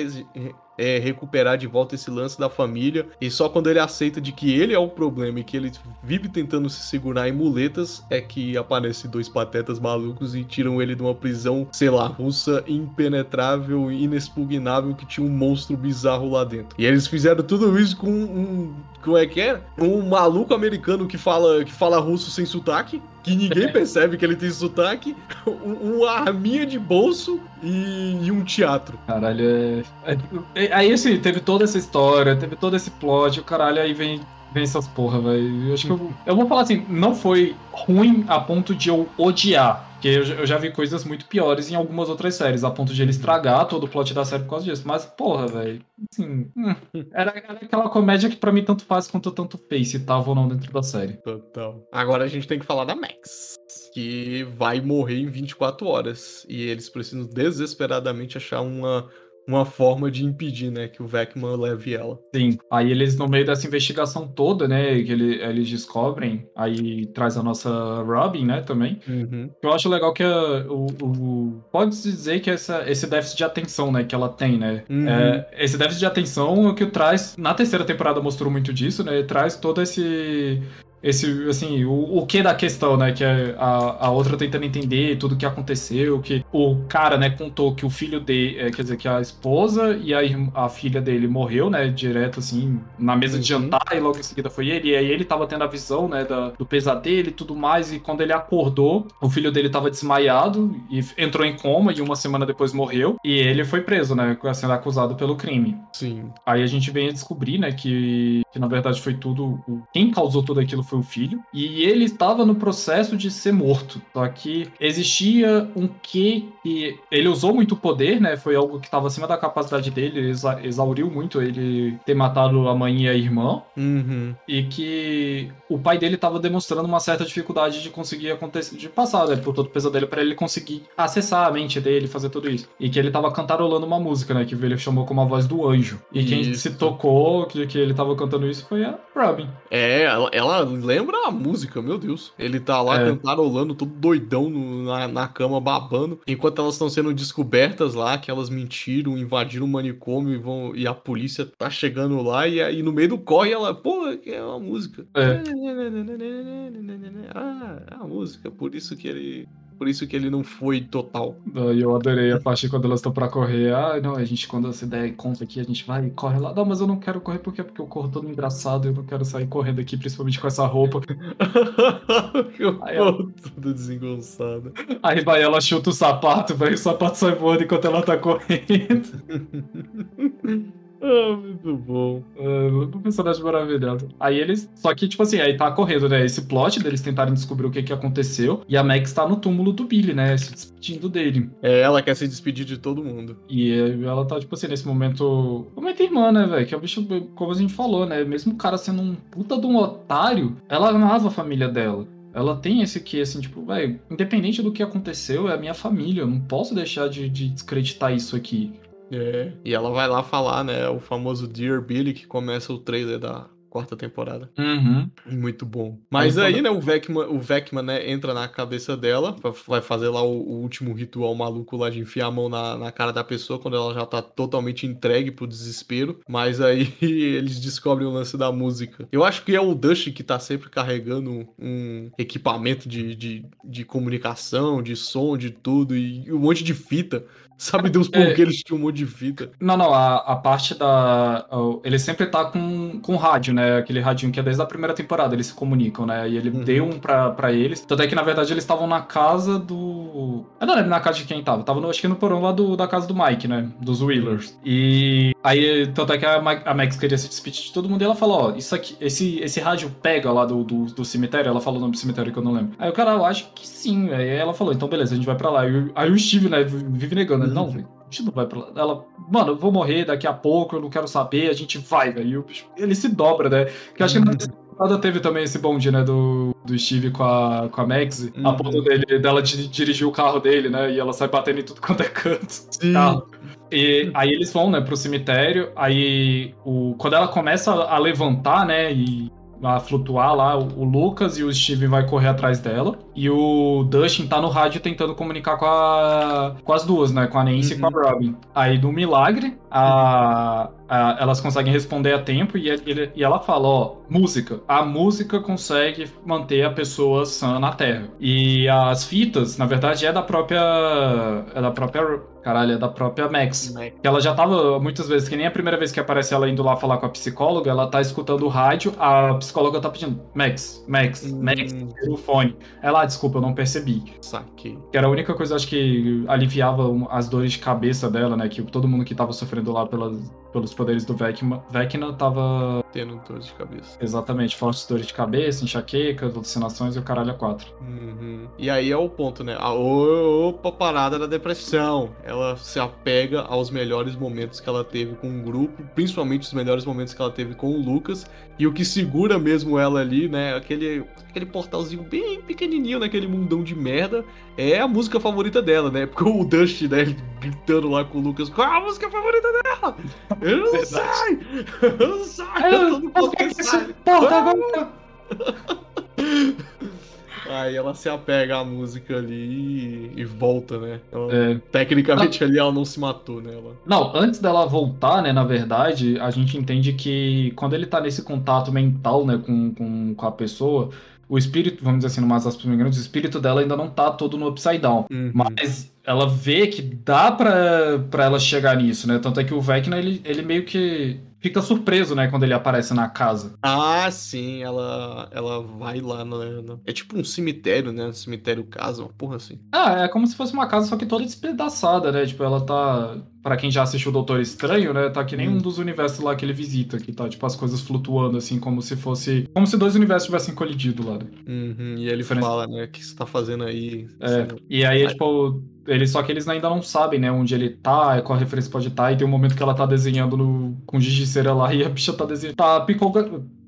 é, recuperar de volta esse lance da família. E só quando ele aceita de que ele é o problema e que ele vive tentando se segurar em muletas, é que aparece dois patetas malucos e tiram ele de uma prisão, sei lá, russa, impenetrável, inexpugnável, que tinha um monstro bizarro lá dentro. E eles fizeram tudo isso com um. Como é que é? Um maluco americano que fala, que fala russo sem sotaque que ninguém percebe que ele tem sotaque, uma arminha de bolso e, e um teatro. Caralho, é... é... Aí, assim, teve toda essa história, teve todo esse plot, o caralho, aí vem, vem essas porra, velho. Acho que eu, eu vou falar assim, não foi ruim a ponto de eu odiar. Porque eu, eu, já vi coisas muito piores em algumas outras séries, a ponto de ele estragar todo o plot da série por causa disso. Mas, porra, velho. Assim, hum, era, era, aquela comédia que para mim tanto faz quanto tanto fez, se tava ou não dentro da série. Total. Agora a gente tem que falar da Max. Que vai morrer em 24 horas. E eles precisam desesperadamente achar uma uma forma de impedir, né, que o Vecman leve ela. Sim. Aí eles, no meio dessa investigação toda, né, que ele, eles descobrem, aí traz a nossa Robin, né, também. Uhum. Eu acho legal que a, o, o pode dizer que essa, esse déficit de atenção, né, que ela tem, né. Uhum. É, esse déficit de atenção é o que traz, na terceira temporada mostrou muito disso, né, traz todo esse esse, assim, o, o que da questão, né? Que a, a outra tentando entender tudo o que aconteceu, que o cara, né, contou que o filho dele, é, quer dizer, que a esposa e a, a filha dele morreu, né, direto, assim, na mesa uhum. de jantar, e logo em seguida foi ele, e aí ele tava tendo a visão, né, da, do pesadelo e tudo mais, e quando ele acordou, o filho dele tava desmaiado e entrou em coma, e uma semana depois morreu, e ele foi preso, né, sendo acusado pelo crime. Sim. Aí a gente vem a descobrir, né, que, que na verdade foi tudo, quem causou tudo aquilo foi o filho, e ele estava no processo de ser morto. Só que existia um que que ele usou muito poder, né? Foi algo que estava acima da capacidade dele, exa exauriu muito ele ter matado a mãe e a irmã. Uhum. E que o pai dele estava demonstrando uma certa dificuldade de conseguir acontecer, de passar, né, por todo o pesadelo para ele conseguir acessar a mente dele, fazer tudo isso. E que ele estava cantarolando uma música, né? Que ele chamou como a voz do anjo. E isso. quem se tocou que, que ele estava cantando isso foi a Robin. É, ela, ela lembra a música, meu Deus. Ele tá lá é. cantarolando, todo doidão no, na, na cama, babando. Enquanto elas estão sendo descobertas lá, que elas mentiram, invadiram o manicômio e, vão, e a polícia tá chegando lá. E aí no meio do corre ela, pô, é uma música. É. Ah, é a música, por isso que ele por isso que ele não foi total. Eu adorei a parte quando elas estão pra correr. Ah, não, a gente, quando você der conta aqui, a gente vai e corre lá. Não, mas eu não quero correr porque, porque eu corro todo engraçado. Eu não quero sair correndo aqui, principalmente com essa roupa. eu aí ela... tudo desengonçado. Aí vai ela chuta o sapato, vai o sapato sai voando enquanto ela tá correndo. Ah, muito bom. Uh, um personagem maravilhoso. Aí eles. Só que, tipo assim, aí tá correndo, né? Esse plot deles tentarem descobrir o que que aconteceu. E a Max tá no túmulo do Billy, né? Se despedindo dele. É, ela quer se despedir de todo mundo. E ela tá, tipo assim, nesse momento. Momento irmã, né, velho? Que é o bicho, como a gente falou, né? Mesmo o cara sendo um puta de um otário, ela amava a família dela. Ela tem esse que, assim, tipo, velho, independente do que aconteceu, é a minha família. Eu não posso deixar de, de descreditar isso aqui. É. E ela vai lá falar, né? O famoso Dear Billy, que começa o trailer da quarta temporada. Uhum. Muito bom. Mas aí, né, o Vecman, o Vecman, né, entra na cabeça dela, vai fazer lá o, o, último ritual maluco lá de enfiar a mão na, na cara da pessoa quando ela já tá totalmente entregue pro desespero. Mas aí eles descobrem o lance da música. Eu acho que é o Dush que tá sempre carregando um equipamento de, de, de comunicação, de som, de tudo, e um monte de fita Sabe Deus por é, que eles tinham um monte de fita. Não, não, a, a parte da. Ele sempre tá com, com rádio, né? Aquele radinho que é desde a primeira temporada, eles se comunicam, né? E ele uhum. deu um pra, pra eles. Tanto é que, na verdade, eles estavam na casa do. Eu não lembro na casa de quem tava. Tava, no, acho que no porão lá do, da casa do Mike, né? Dos Wheelers. E aí, tanto é que a, a Max queria se despedir de todo mundo e ela falou: Ó, isso aqui, esse, esse rádio pega lá do, do, do cemitério. Ela falou o nome do cemitério que eu não lembro. Aí o cara, eu acho que sim. Aí ela falou: então beleza, a gente vai pra lá. Aí, aí o Steve, né, vive negando. Né? Não, velho, a gente não vai pra lá. Ela, mano, eu vou morrer daqui a pouco, eu não quero saber, a gente vai, velho. Ele se dobra, né? Que acho que na temporada teve também esse bonde, né, do, do Steve com a, com a Max, uhum. a ponto dele, dela de, dirigir o carro dele, né? E ela sai batendo em tudo quanto é canto. Sim. Carro. E aí eles vão, né, pro cemitério, aí o, quando ela começa a levantar, né, e a flutuar lá, o Lucas e o Steve vai correr atrás dela. E o Dustin tá no rádio tentando comunicar com, a, com as duas, né? Com a Nancy uhum. e com a uhum. Robin. Aí, do milagre, a, a, elas conseguem responder a tempo e, ele, e ela fala, ó, música. A música consegue manter a pessoa sã na Terra. E as fitas, na verdade, é da própria. É da própria. Caralho, é da própria Max. Max. Que ela já tava muitas vezes, que nem a primeira vez que aparece ela indo lá falar com a psicóloga, ela tá escutando o rádio, a psicóloga tá pedindo, Max, Max, hum. Max, o fone. Ela, ah, desculpa, eu não percebi. Saquei. Que era a única coisa, acho que aliviava as dores de cabeça dela, né? Que todo mundo que tava sofrendo lá pelas, pelos poderes do Vecna, Vecna tava. Tendo dores de cabeça. Exatamente, fortes dores de cabeça, enxaqueca, alucinações e o caralho a quatro. Uhum. E aí é o ponto, né? A opa, parada da depressão. Ela se apega aos melhores momentos que ela teve com o grupo, principalmente os melhores momentos que ela teve com o Lucas. E o que segura mesmo ela ali, né? Aquele, aquele portalzinho bem pequenininho naquele mundão de merda, é a música favorita dela, né? Porque o Dust, né, gritando lá com o Lucas, qual é a música favorita dela? Eu não Verdade. Eu não sei! Eu não posso Porta agora! Aí ela se apega à música ali e, e volta, né? Ela, é. Tecnicamente ali ela não se matou, né? Ela... Não, antes dela voltar, né? Na verdade, a gente entende que quando ele tá nesse contato mental, né, com, com, com a pessoa, o espírito, vamos dizer assim, no mais aspas o espírito dela ainda não tá todo no upside down. Uhum. Mas ela vê que dá pra, pra ela chegar nisso, né? Tanto é que o Vecna, ele, ele meio que fica surpreso, né, quando ele aparece na casa. Ah, sim, ela ela vai lá no, é tipo um cemitério, né, um cemitério casa, uma porra assim. Ah, é como se fosse uma casa só que toda despedaçada, né? Tipo, ela tá para quem já assistiu o Doutor Estranho, né, tá que nem hum. um dos universos lá que ele visita, que tá tipo as coisas flutuando assim, como se fosse, como se dois universos tivessem colidido lá. Né? Uhum, e ele Diferente. fala, né, o que você tá fazendo aí? É, e aí, tipo, ele, só que eles ainda não sabem, né, onde ele tá, qual referência pode estar, tá, e tem um momento que ela tá desenhando no, com gigiceira lá e a bicha tá desenhando, tá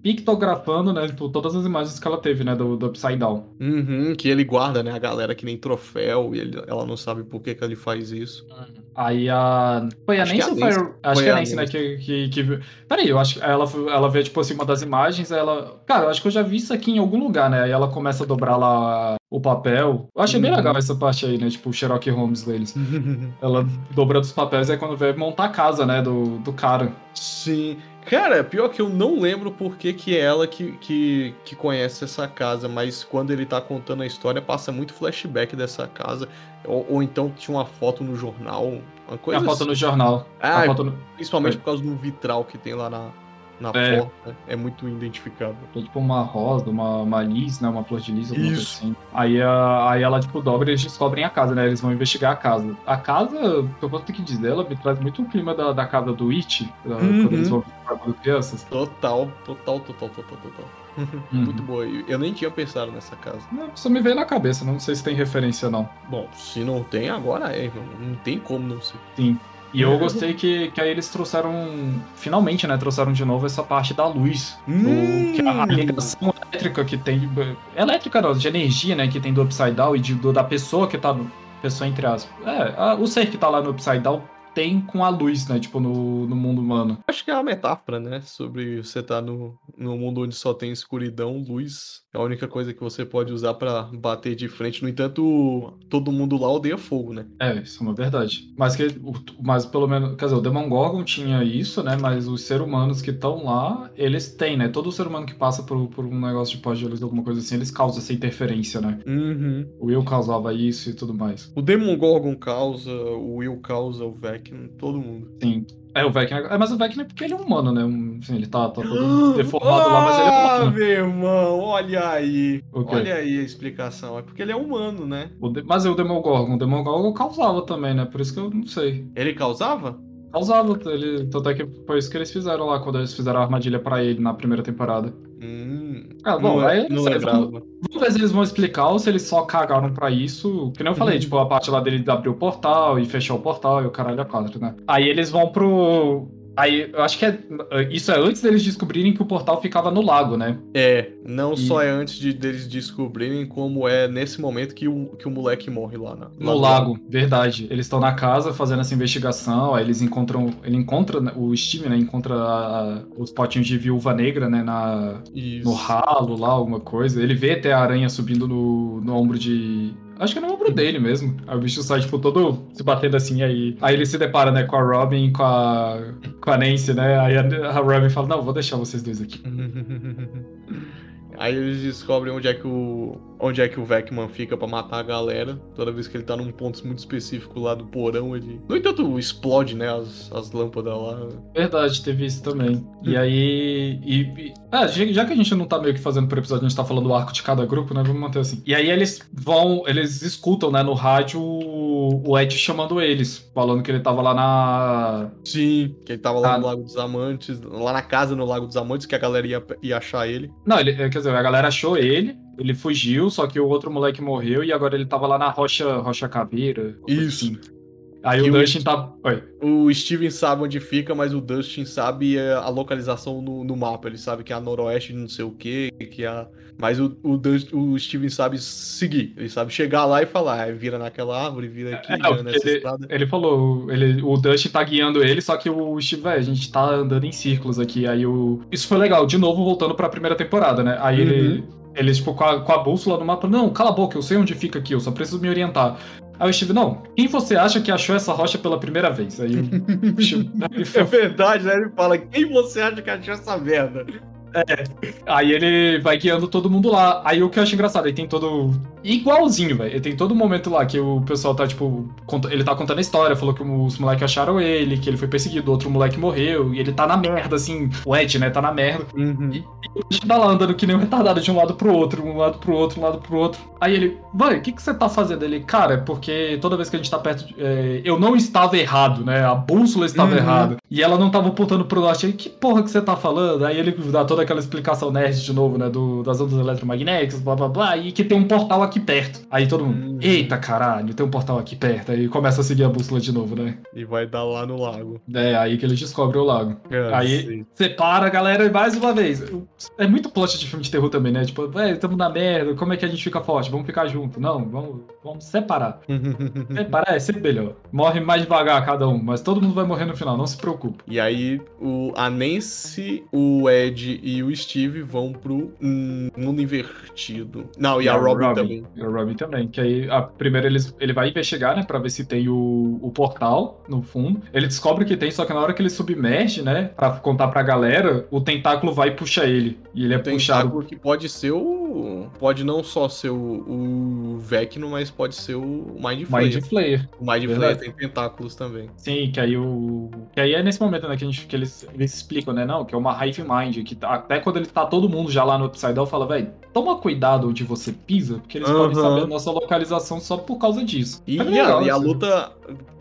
pictografando, né, tipo, todas as imagens que ela teve, né, do, do Upside Down. Uhum, que ele guarda, né, a galera que nem troféu, e ele, ela não sabe por que que ele faz isso. Uhum. Aí a... Foi a Nancy ou foi... Acho que é a Nancy, né, que, que, que... Peraí, eu acho que ela, ela vê, tipo assim, uma das imagens, ela... Cara, eu acho que eu já vi isso aqui em algum lugar, né, aí ela começa a dobrar lá o papel. Eu achei uhum. bem legal essa parte aí, né, tipo, o Sherlock Holmes deles. ela dobrando os papéis, aí quando vê montar a casa, né, do, do cara. Sim... Cara, pior que eu não lembro por que, que é ela que, que, que conhece essa casa, mas quando ele tá contando a história, passa muito flashback dessa casa. Ou, ou então tinha uma foto no jornal, uma coisa. A foto assim. no jornal. Ah, no... principalmente por causa do vitral que tem lá na, na é. porta. É muito identificável. É tipo uma rosa, uma, uma lis, né? Uma flor de lis, alguma coisa assim. Aí, a, aí ela, tipo, dobra e eles descobrem a casa, né? Eles vão investigar a casa. A casa, eu vou ter que dizer, ela me traz muito o clima da, da casa do It, uhum. quando eles vão quando crianças. Total, total, total, total, total. Uhum. Muito boa. Eu nem tinha pensado nessa casa. Não, só me veio na cabeça, não sei se tem referência não. Bom, se não tem, agora é, irmão. Não tem como não ser. Sim. E eu gostei que, que aí eles trouxeram, finalmente, né, trouxeram de novo essa parte da luz. Hum. Do, que a ligação elétrica que tem. Elétrica não, de energia, né, que tem do Upside Down e de, do, da pessoa que tá. Pessoa entre aspas. É, a, o ser que tá lá no Upside Down tem com a luz, né? Tipo, no, no mundo humano. Acho que é uma metáfora, né? Sobre você estar tá no, no mundo onde só tem escuridão, luz é a única coisa que você pode usar para bater de frente. No entanto, todo mundo lá odeia fogo, né? É, isso é uma verdade. Mas, que, mas pelo menos, quer dizer, o Demogorgon tinha isso, né? Mas os seres humanos que estão lá, eles têm, né? Todo ser humano que passa por, por um negócio de pós-luz, alguma coisa assim, eles causam essa interferência, né? Uhum. O Will causava isso e tudo mais. O Demogorgon causa, o Will causa, o Vecna, todo mundo. Sim. É, o Vecna. É, mas o Vecna é porque ele é humano, né? Assim, ele tá, tá todo deformado lá, mas ele é ah, humano. Ah, meu irmão, olha aí. Olha aí a explicação. É porque ele é humano, né? De... Mas e o Demogorgon? O Demogorgon causava também, né? Por isso que eu não sei. Ele causava? Causava. Ele... Tanto é que foi isso que eles fizeram lá, quando eles fizeram a armadilha pra ele na primeira temporada. Hum. Ah, bom, não, aí não sei, vamos, vamos, ver se eles vão explicar ou se eles só cagaram pra isso. Que nem eu falei, uhum. tipo, a parte lá dele de abrir o portal e fechar o portal e o caralho a quatro, né? Aí eles vão pro Aí, eu acho que é, isso é antes deles descobrirem que o portal ficava no lago, né? É, não e... só é antes de, deles descobrirem, como é nesse momento que o, que o moleque morre lá, na, no lago. Verdade. Eles estão na casa fazendo essa investigação, aí eles encontram, ele encontra, né, o Steve, né, encontra a, os potinhos de viúva negra, né, na, no ralo lá, alguma coisa. Ele vê até a aranha subindo no, no ombro de Acho que é no ombro dele mesmo. Aí o bicho sai, tipo, todo se batendo assim, aí. Aí ele se depara, né, com a Robin com a. com a Nancy, né? Aí a, a Robin fala, não, vou deixar vocês dois aqui. Aí eles descobrem onde é que o onde é que o Vecman fica para matar a galera. Toda vez que ele tá num ponto muito específico lá do porão, ele. No entanto, explode, né? As, as lâmpadas lá. Verdade, teve isso também. E hum. aí. E, e, é, já que a gente não tá meio que fazendo por episódio, a gente tá falando do arco de cada grupo, né? Vamos manter assim. E aí eles vão. Eles escutam, né, no rádio o Ed chamando eles, falando que ele tava lá na. Sim, que ele tava lá ah. no Lago dos Amantes, lá na casa no Lago dos Amantes, que a galera ia, ia achar ele. Não, ele, quer dizer, a galera achou ele, ele fugiu, só que o outro moleque morreu e agora ele tava lá na Rocha, Rocha Caveira. Isso. Assim. Aí e o Dustin tá. Oi. O Steven sabe onde fica, mas o Dustin sabe a localização no, no mapa. Ele sabe que é a noroeste de não sei o que, que é a. Mas o, o, Dustin, o Steven sabe seguir. Ele sabe chegar lá e falar, ah, vira naquela árvore, vira aqui, é, vira nessa ele, estrada. Ele falou, ele, o Dustin tá guiando ele, só que o Steve, a gente tá andando em círculos aqui. Aí o. Isso foi legal, de novo voltando pra primeira temporada, né? Aí uhum. ele eles, tipo, com a, com a bússola no mapa, não, cala a boca, eu sei onde fica aqui, eu só preciso me orientar. Aí o Steve, não, quem você acha que achou essa rocha pela primeira vez? Aí o Steve, É verdade, né? Ele fala, quem você acha que achou essa merda? É. Aí ele vai guiando todo mundo lá. Aí o que eu acho engraçado, ele tem todo. Igualzinho, velho. Tem todo momento lá que o pessoal tá, tipo. Ele tá contando a história, falou que os moleques acharam ele, que ele foi perseguido, outro moleque morreu, e ele tá na merda, assim. O Ed, né? Tá na merda. Uhum. E, e tá lá andando que nem um retardado de um lado pro outro, um lado pro outro, um lado pro outro. Aí ele, vai, o que, que você tá fazendo? Ele, cara, é porque toda vez que a gente tá perto. De, é, eu não estava errado, né? A bússola estava uhum. errada. E ela não tava apontando pro norte. Aí, que porra que você tá falando? Aí ele dá toda aquela explicação nerd de novo, né? Do, das ondas eletromagnéticas, blá blá blá, e que tem um portal aqui perto. Aí todo mundo, hum. eita caralho, tem um portal aqui perto. Aí começa a seguir a bússola de novo, né? E vai dar lá no lago. É, aí que eles descobrem o lago. É, aí separa a galera mais uma vez. É muito plot de filme de terror também, né? Tipo, velho, estamos na merda, como é que a gente fica forte? Vamos ficar junto. Não, vamos, vamos separar. separar é sempre melhor. Morre mais devagar cada um, mas todo mundo vai morrer no final, não se preocupe. E aí o, a Nancy, o Ed e o Steve Steve vão pro mundo invertido. Não, e, e a, a Robin, Robin, também. E a Robin também. Que aí, a, primeiro eles, ele vai investigar, né, pra ver se tem o, o portal no fundo. Ele descobre que tem, só que na hora que ele submerge, né, pra contar pra galera, o tentáculo vai e puxa ele. E ele é o puxado. que pode ser o. Pode não só ser o, o Vecno, mas pode ser o Mind Flayer. Mind Flayer. O Mind Flayer tem tentáculos também. Sim, que aí o. Que aí é nesse momento, né, que, a gente, que eles, eles explicam, né? Não, que é uma Hive Mind, que tá, até quando ele tá todo mundo já lá no Upside Down, fala, velho, toma cuidado onde você pisa, porque eles uhum. podem saber a nossa localização só por causa disso. E, é legal, a, e a luta,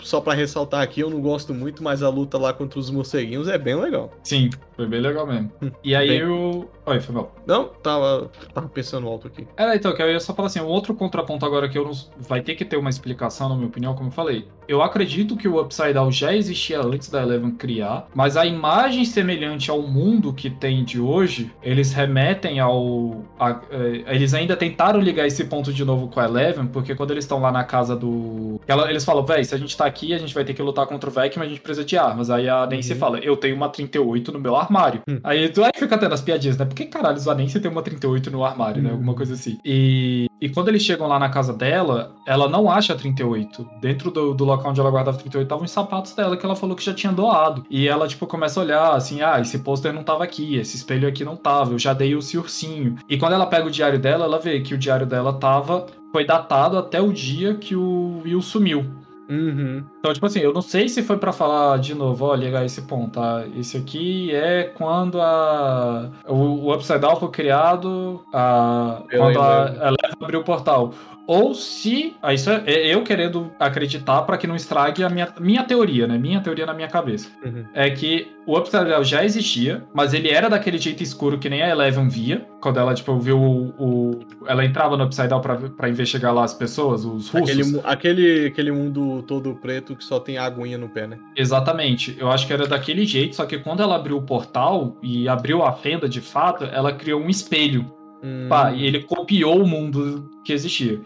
só para ressaltar aqui, eu não gosto muito, mas a luta lá contra os morceguinhos é bem legal. Sim, foi bem legal mesmo. Hum, e aí bem... o. Oi, foi mal. Não, tava, tava pensando alto aqui. É, então, que eu ia só falar assim, um outro contraponto agora que eu não... vai ter que ter uma explicação, na minha opinião, como eu falei. Eu acredito que o Upside Down já existia antes da Eleven criar, mas a imagem semelhante ao mundo que tem de hoje, eles remetem ao. A, eles ainda tentaram ligar esse ponto de novo com a Eleven, porque quando eles estão lá na casa do. Ela, eles falam, véi, se a gente tá aqui, a gente vai ter que lutar contra o Vec, mas a gente precisa de armas. Aí a Nancy uhum. fala, eu tenho uma 38 no meu armário. Hum. Aí tu aí fica tendo as piadinhas, né? Por que caralho a Nancy tem uma 38 no armário, né? hum. né? Alguma coisa assim. E, e quando eles chegam lá na casa dela, ela não acha a 38. Dentro do, do local onde ela guardava a 38 estavam os sapatos dela que ela falou que já tinha doado. E ela, tipo, começa a olhar assim: ah, esse pôster não tava aqui, esse espelho aqui não tava, eu já dei o ursinho. E quando ela pega o diário dela, ela vê que o diário dela tava. Foi datado até o dia que o Will sumiu. Uhum. Então, tipo assim, eu não sei se foi para falar de novo, ó, ligar esse ponto, tá? Esse aqui é quando a o, o Upside Down foi criado, a, quando a, a abriu o portal ou se. Ah, isso é, é eu querendo acreditar para que não estrague a minha, minha teoria, né? Minha teoria na minha cabeça. Uhum. É que o Upside Down já existia, mas ele era daquele jeito escuro que nem a Eleven via. Quando ela, tipo, viu o. o ela entrava no Upside Down pra, pra investigar lá as pessoas, os russos. Aquele, aquele, aquele mundo todo preto que só tem aguinha no pé, né? Exatamente. Eu acho que era daquele jeito, só que quando ela abriu o portal e abriu a fenda de fato, ela criou um espelho. Hum. Pá, e ele copiou o mundo que existia.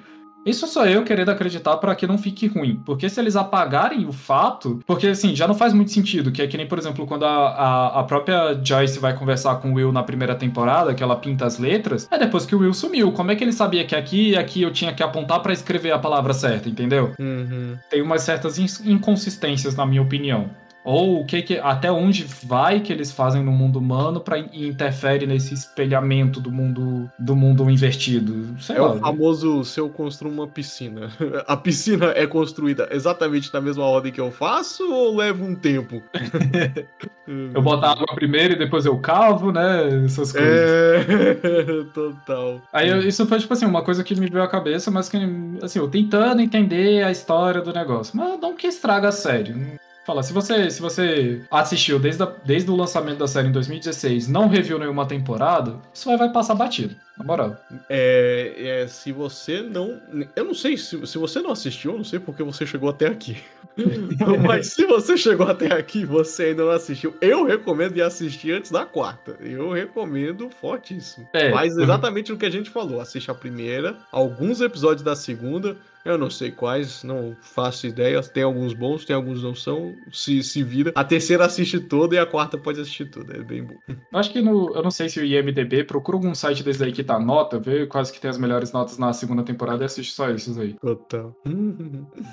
Isso sou eu querendo acreditar para que não fique ruim. Porque se eles apagarem o fato. Porque assim, já não faz muito sentido. Que é que nem, por exemplo, quando a, a, a própria Joyce vai conversar com o Will na primeira temporada, que ela pinta as letras, é depois que o Will sumiu. Como é que ele sabia que aqui e aqui eu tinha que apontar para escrever a palavra certa, entendeu? Uhum. Tem umas certas inconsistências, na minha opinião. Ou o que, que até onde vai que eles fazem no mundo humano para interfere nesse espelhamento do mundo do mundo invertido? Sei é lá, o famoso se eu construo uma piscina. A piscina é construída exatamente na mesma ordem que eu faço ou leva um tempo? eu boto a água primeiro e depois eu cavo, né? Essas coisas. É, total. Aí isso foi tipo assim, uma coisa que me veio à cabeça, mas que assim, eu tentando entender a história do negócio. Mas não que estraga a série. Fala, se você, se você assistiu desde, a, desde o lançamento da série em 2016, não reviu nenhuma temporada, isso vai, vai passar batido, na moral. É, é, se você não. Eu não sei, se, se você não assistiu, eu não sei porque você chegou até aqui. Mas se você chegou até aqui e você ainda não assistiu, eu recomendo ir assistir antes da quarta. Eu recomendo fortíssimo. É. Faz exatamente o que a gente falou. Assiste a primeira, alguns episódios da segunda eu não sei quais, não faço ideia. Tem alguns bons, tem alguns não são. Se, se vira. A terceira assiste toda e a quarta pode assistir tudo. É bem bom. Eu acho que no. Eu não sei se o IMDB procura algum site desse aí que tá nota, vê quase que tem as melhores notas na segunda temporada e assiste só esses aí. Total.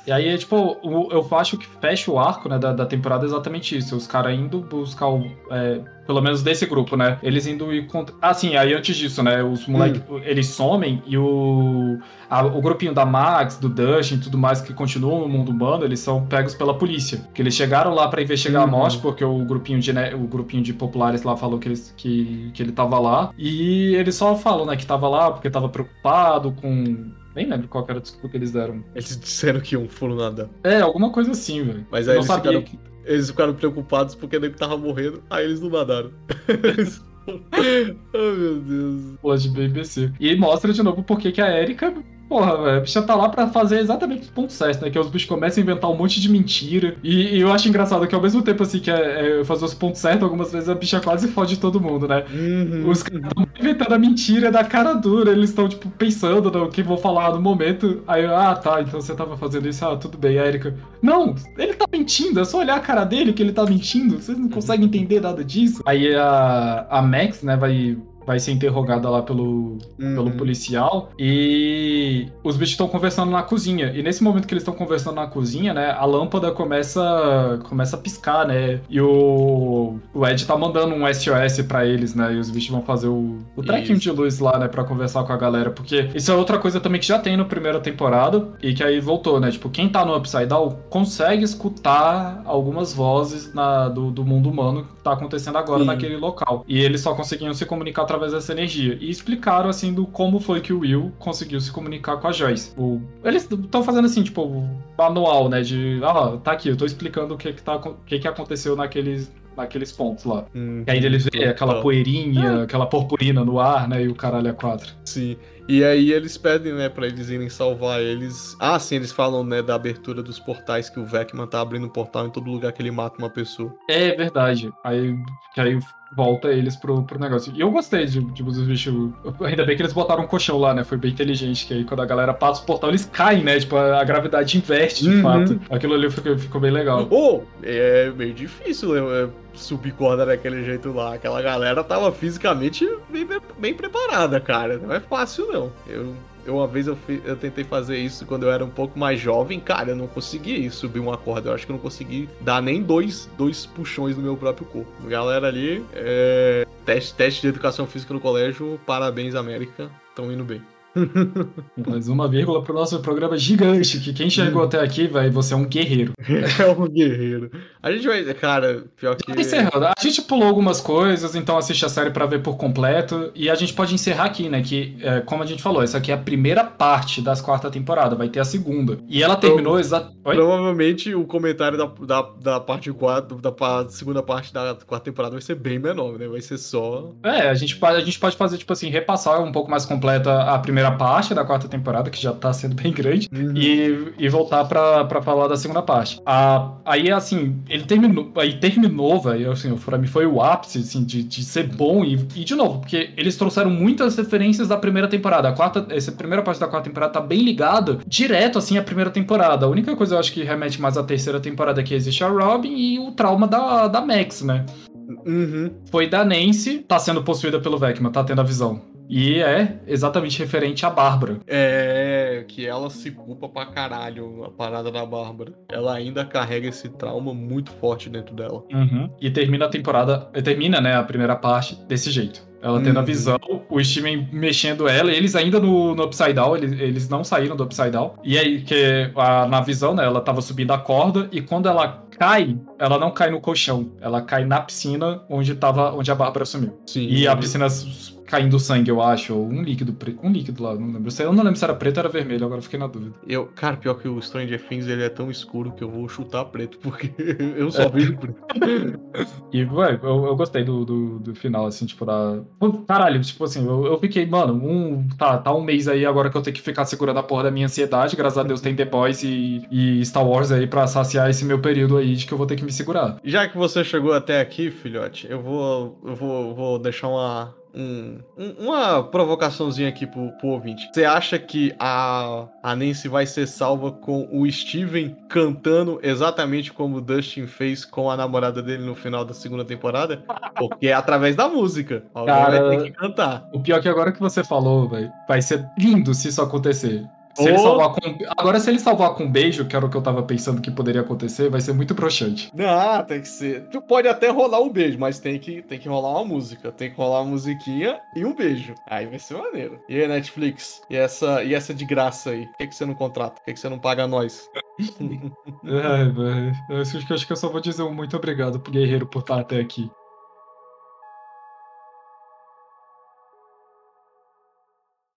e aí, tipo, eu acho que fecha o arco, né, da, da temporada exatamente isso. Os caras indo buscar o. É, pelo menos desse grupo, né? Eles indo e contra. Ah, sim, aí antes disso, né? Os moleques, hum. eles somem e o. A, o grupinho da Max, do Dustin e tudo mais que continuam no mundo humano, eles são pegos pela polícia. Que eles chegaram lá para investigar uhum. a morte, porque o grupinho de, né, o grupinho de populares lá falou que, eles, que, que ele tava lá. E eles só falam, né, que tava lá porque tava preocupado com nem lembro qual era a desculpa que eles deram. Eles disseram que iam foram nada. É, alguma coisa assim, velho. Mas aí eles ficaram, que... eles ficaram preocupados porque ele tava morrendo, aí eles não nadaram. oh, meu Deus. Plot BBC. E mostra de novo por que a Erika porra, a bicha tá lá pra fazer exatamente os pontos certos, né? Que os bichos começam a inventar um monte de mentira. E, e eu acho engraçado que ao mesmo tempo, assim, que é, é fazer os pontos certos, algumas vezes a bicha quase fode todo mundo, né? Uhum. Os caras estão inventando a mentira da cara dura, eles estão, tipo, pensando no que vou falar no momento. Aí, ah, tá, então você tava fazendo isso, ah, tudo bem, a Erika. Não, ele tá mentindo, é só olhar a cara dele que ele tá mentindo. Vocês não conseguem entender nada disso. Aí a, a Max, né, vai vai ser interrogada lá pelo, uhum. pelo policial e os bichos estão conversando na cozinha. E nesse momento que eles estão conversando na cozinha, né, a lâmpada começa começa a piscar, né? E o, o Ed tá mandando um SOS para eles, né? E os bichos vão fazer o, o trecking de luz lá, né, para conversar com a galera, porque isso é outra coisa também que já tem na primeira temporada e que aí voltou, né? Tipo, quem tá no Upside Down consegue escutar algumas vozes na, do, do mundo humano que tá acontecendo agora Sim. naquele local. E eles só conseguiam se comunicar através dessa energia. E explicaram, assim, do como foi que o Will conseguiu se comunicar com a Joyce. O... Eles estão fazendo, assim, tipo, manual, né? De, ah, tá aqui, eu tô explicando o que que, tá, o que, que aconteceu naqueles naqueles pontos lá. Hum, e aí eles vê aquela poeirinha, ah. aquela purpurina no ar, né? E o caralho é quatro. Sim. E aí eles pedem, né, pra eles irem salvar eles. Ah, sim, eles falam, né, da abertura dos portais, que o Vecman tá abrindo um portal em todo lugar que ele mata uma pessoa. É verdade. Aí, que aí volta eles pro, pro negócio. E eu gostei de, de dos bichos. Ainda bem que eles botaram um colchão lá, né? Foi bem inteligente. Que aí quando a galera passa o portal, eles caem, né? Tipo, a, a gravidade inverte, de uhum. fato. Aquilo ali ficou, ficou bem legal. Oh, é meio difícil né? subir corda daquele jeito lá. Aquela galera tava fisicamente bem, bem preparada, cara. Não é fácil, não. Eu eu, uma vez eu, eu tentei fazer isso quando eu era um pouco mais jovem, cara, eu não consegui subir uma corda. Eu acho que eu não consegui dar nem dois, dois puxões no meu próprio corpo. Galera ali, é... teste, teste de educação física no colégio, parabéns, América, estão indo bem. Mais uma vírgula pro nosso programa gigante, que quem chegou hum. até aqui, vai, você é um guerreiro. É um guerreiro. A gente vai, cara, pior que... Encerrando, a gente pulou algumas coisas, então assiste a série para ver por completo, e a gente pode encerrar aqui, né, que, é, como a gente falou, essa aqui é a primeira parte das quarta temporada, vai ter a segunda. E ela terminou exatamente... Provavelmente o comentário da, da, da parte 4, da, da segunda parte da quarta temporada vai ser bem menor, né, vai ser só... É, a gente, a gente pode fazer, tipo assim, repassar um pouco mais completa a primeira primeira parte da quarta temporada, que já tá sendo bem grande, uhum. e, e voltar pra, pra falar da segunda parte. A, aí, assim, ele terminou, aí terminou, velho, assim, pra mim foi o ápice, assim, de, de ser bom, e, e de novo, porque eles trouxeram muitas referências da primeira temporada. A quarta, essa primeira parte da quarta temporada tá bem ligada direto, assim, à primeira temporada. A única coisa eu acho que remete mais à terceira temporada que existe a Robin e o trauma da, da Max, né? Uhum. Foi da Nancy, tá sendo possuída pelo Vecna, tá tendo a visão. E é exatamente referente à Bárbara. É, que ela se culpa pra caralho a parada da Bárbara. Ela ainda carrega esse trauma muito forte dentro dela. Uhum. E termina a temporada, termina, né, a primeira parte desse jeito. Ela tendo a uhum. visão, o Steven mexendo ela, eles ainda no, no Upside Down, eles, eles não saíram do Upside Down. E aí, que a, na visão, né, ela tava subindo a corda, e quando ela cai, ela não cai no colchão, ela cai na piscina onde tava, onde a Bárbara sumiu. Sim, e a piscina caindo sangue, eu acho, ou um líquido preto, um líquido lá, não lembro. Eu não lembro se era preto ou era vermelho, agora fiquei na dúvida. Eu, cara, pior que o Stranger Things, ele é tão escuro que eu vou chutar preto, porque eu só vejo preto. e, ué, eu, eu gostei do, do, do, final, assim, tipo, da... Caralho, tipo assim, eu, eu fiquei, mano, um, tá, tá um mês aí agora que eu tenho que ficar segurando a porra da minha ansiedade, graças a Deus tem The Boys e, e Star Wars aí pra saciar esse meu período aí de que eu vou ter que me segurar. Já que você chegou até aqui, filhote, eu vou, eu vou, vou deixar uma, um, uma provocaçãozinha aqui pro, pro ouvinte. Você acha que a, a Nancy vai ser salva com o Steven cantando exatamente como o Dustin fez com a namorada dele no final da segunda temporada? Porque é através da música. Alguém Cara, vai ter que cantar. O pior é que agora que você falou, véio, vai ser lindo se isso acontecer. Se ele salvar com... Agora, se ele salvar com um beijo, que era o que eu tava pensando que poderia acontecer, vai ser muito broxante. Não, tem que ser. Tu pode até rolar um beijo, mas tem que, tem que rolar uma música. Tem que rolar uma musiquinha e um beijo. Aí vai ser maneiro. E aí, Netflix? E essa, e essa de graça aí? Por que, que você não contrata? Por que, que você não paga nós? Ai, velho. Eu acho que eu só vou dizer um muito obrigado pro Guerreiro por estar até aqui.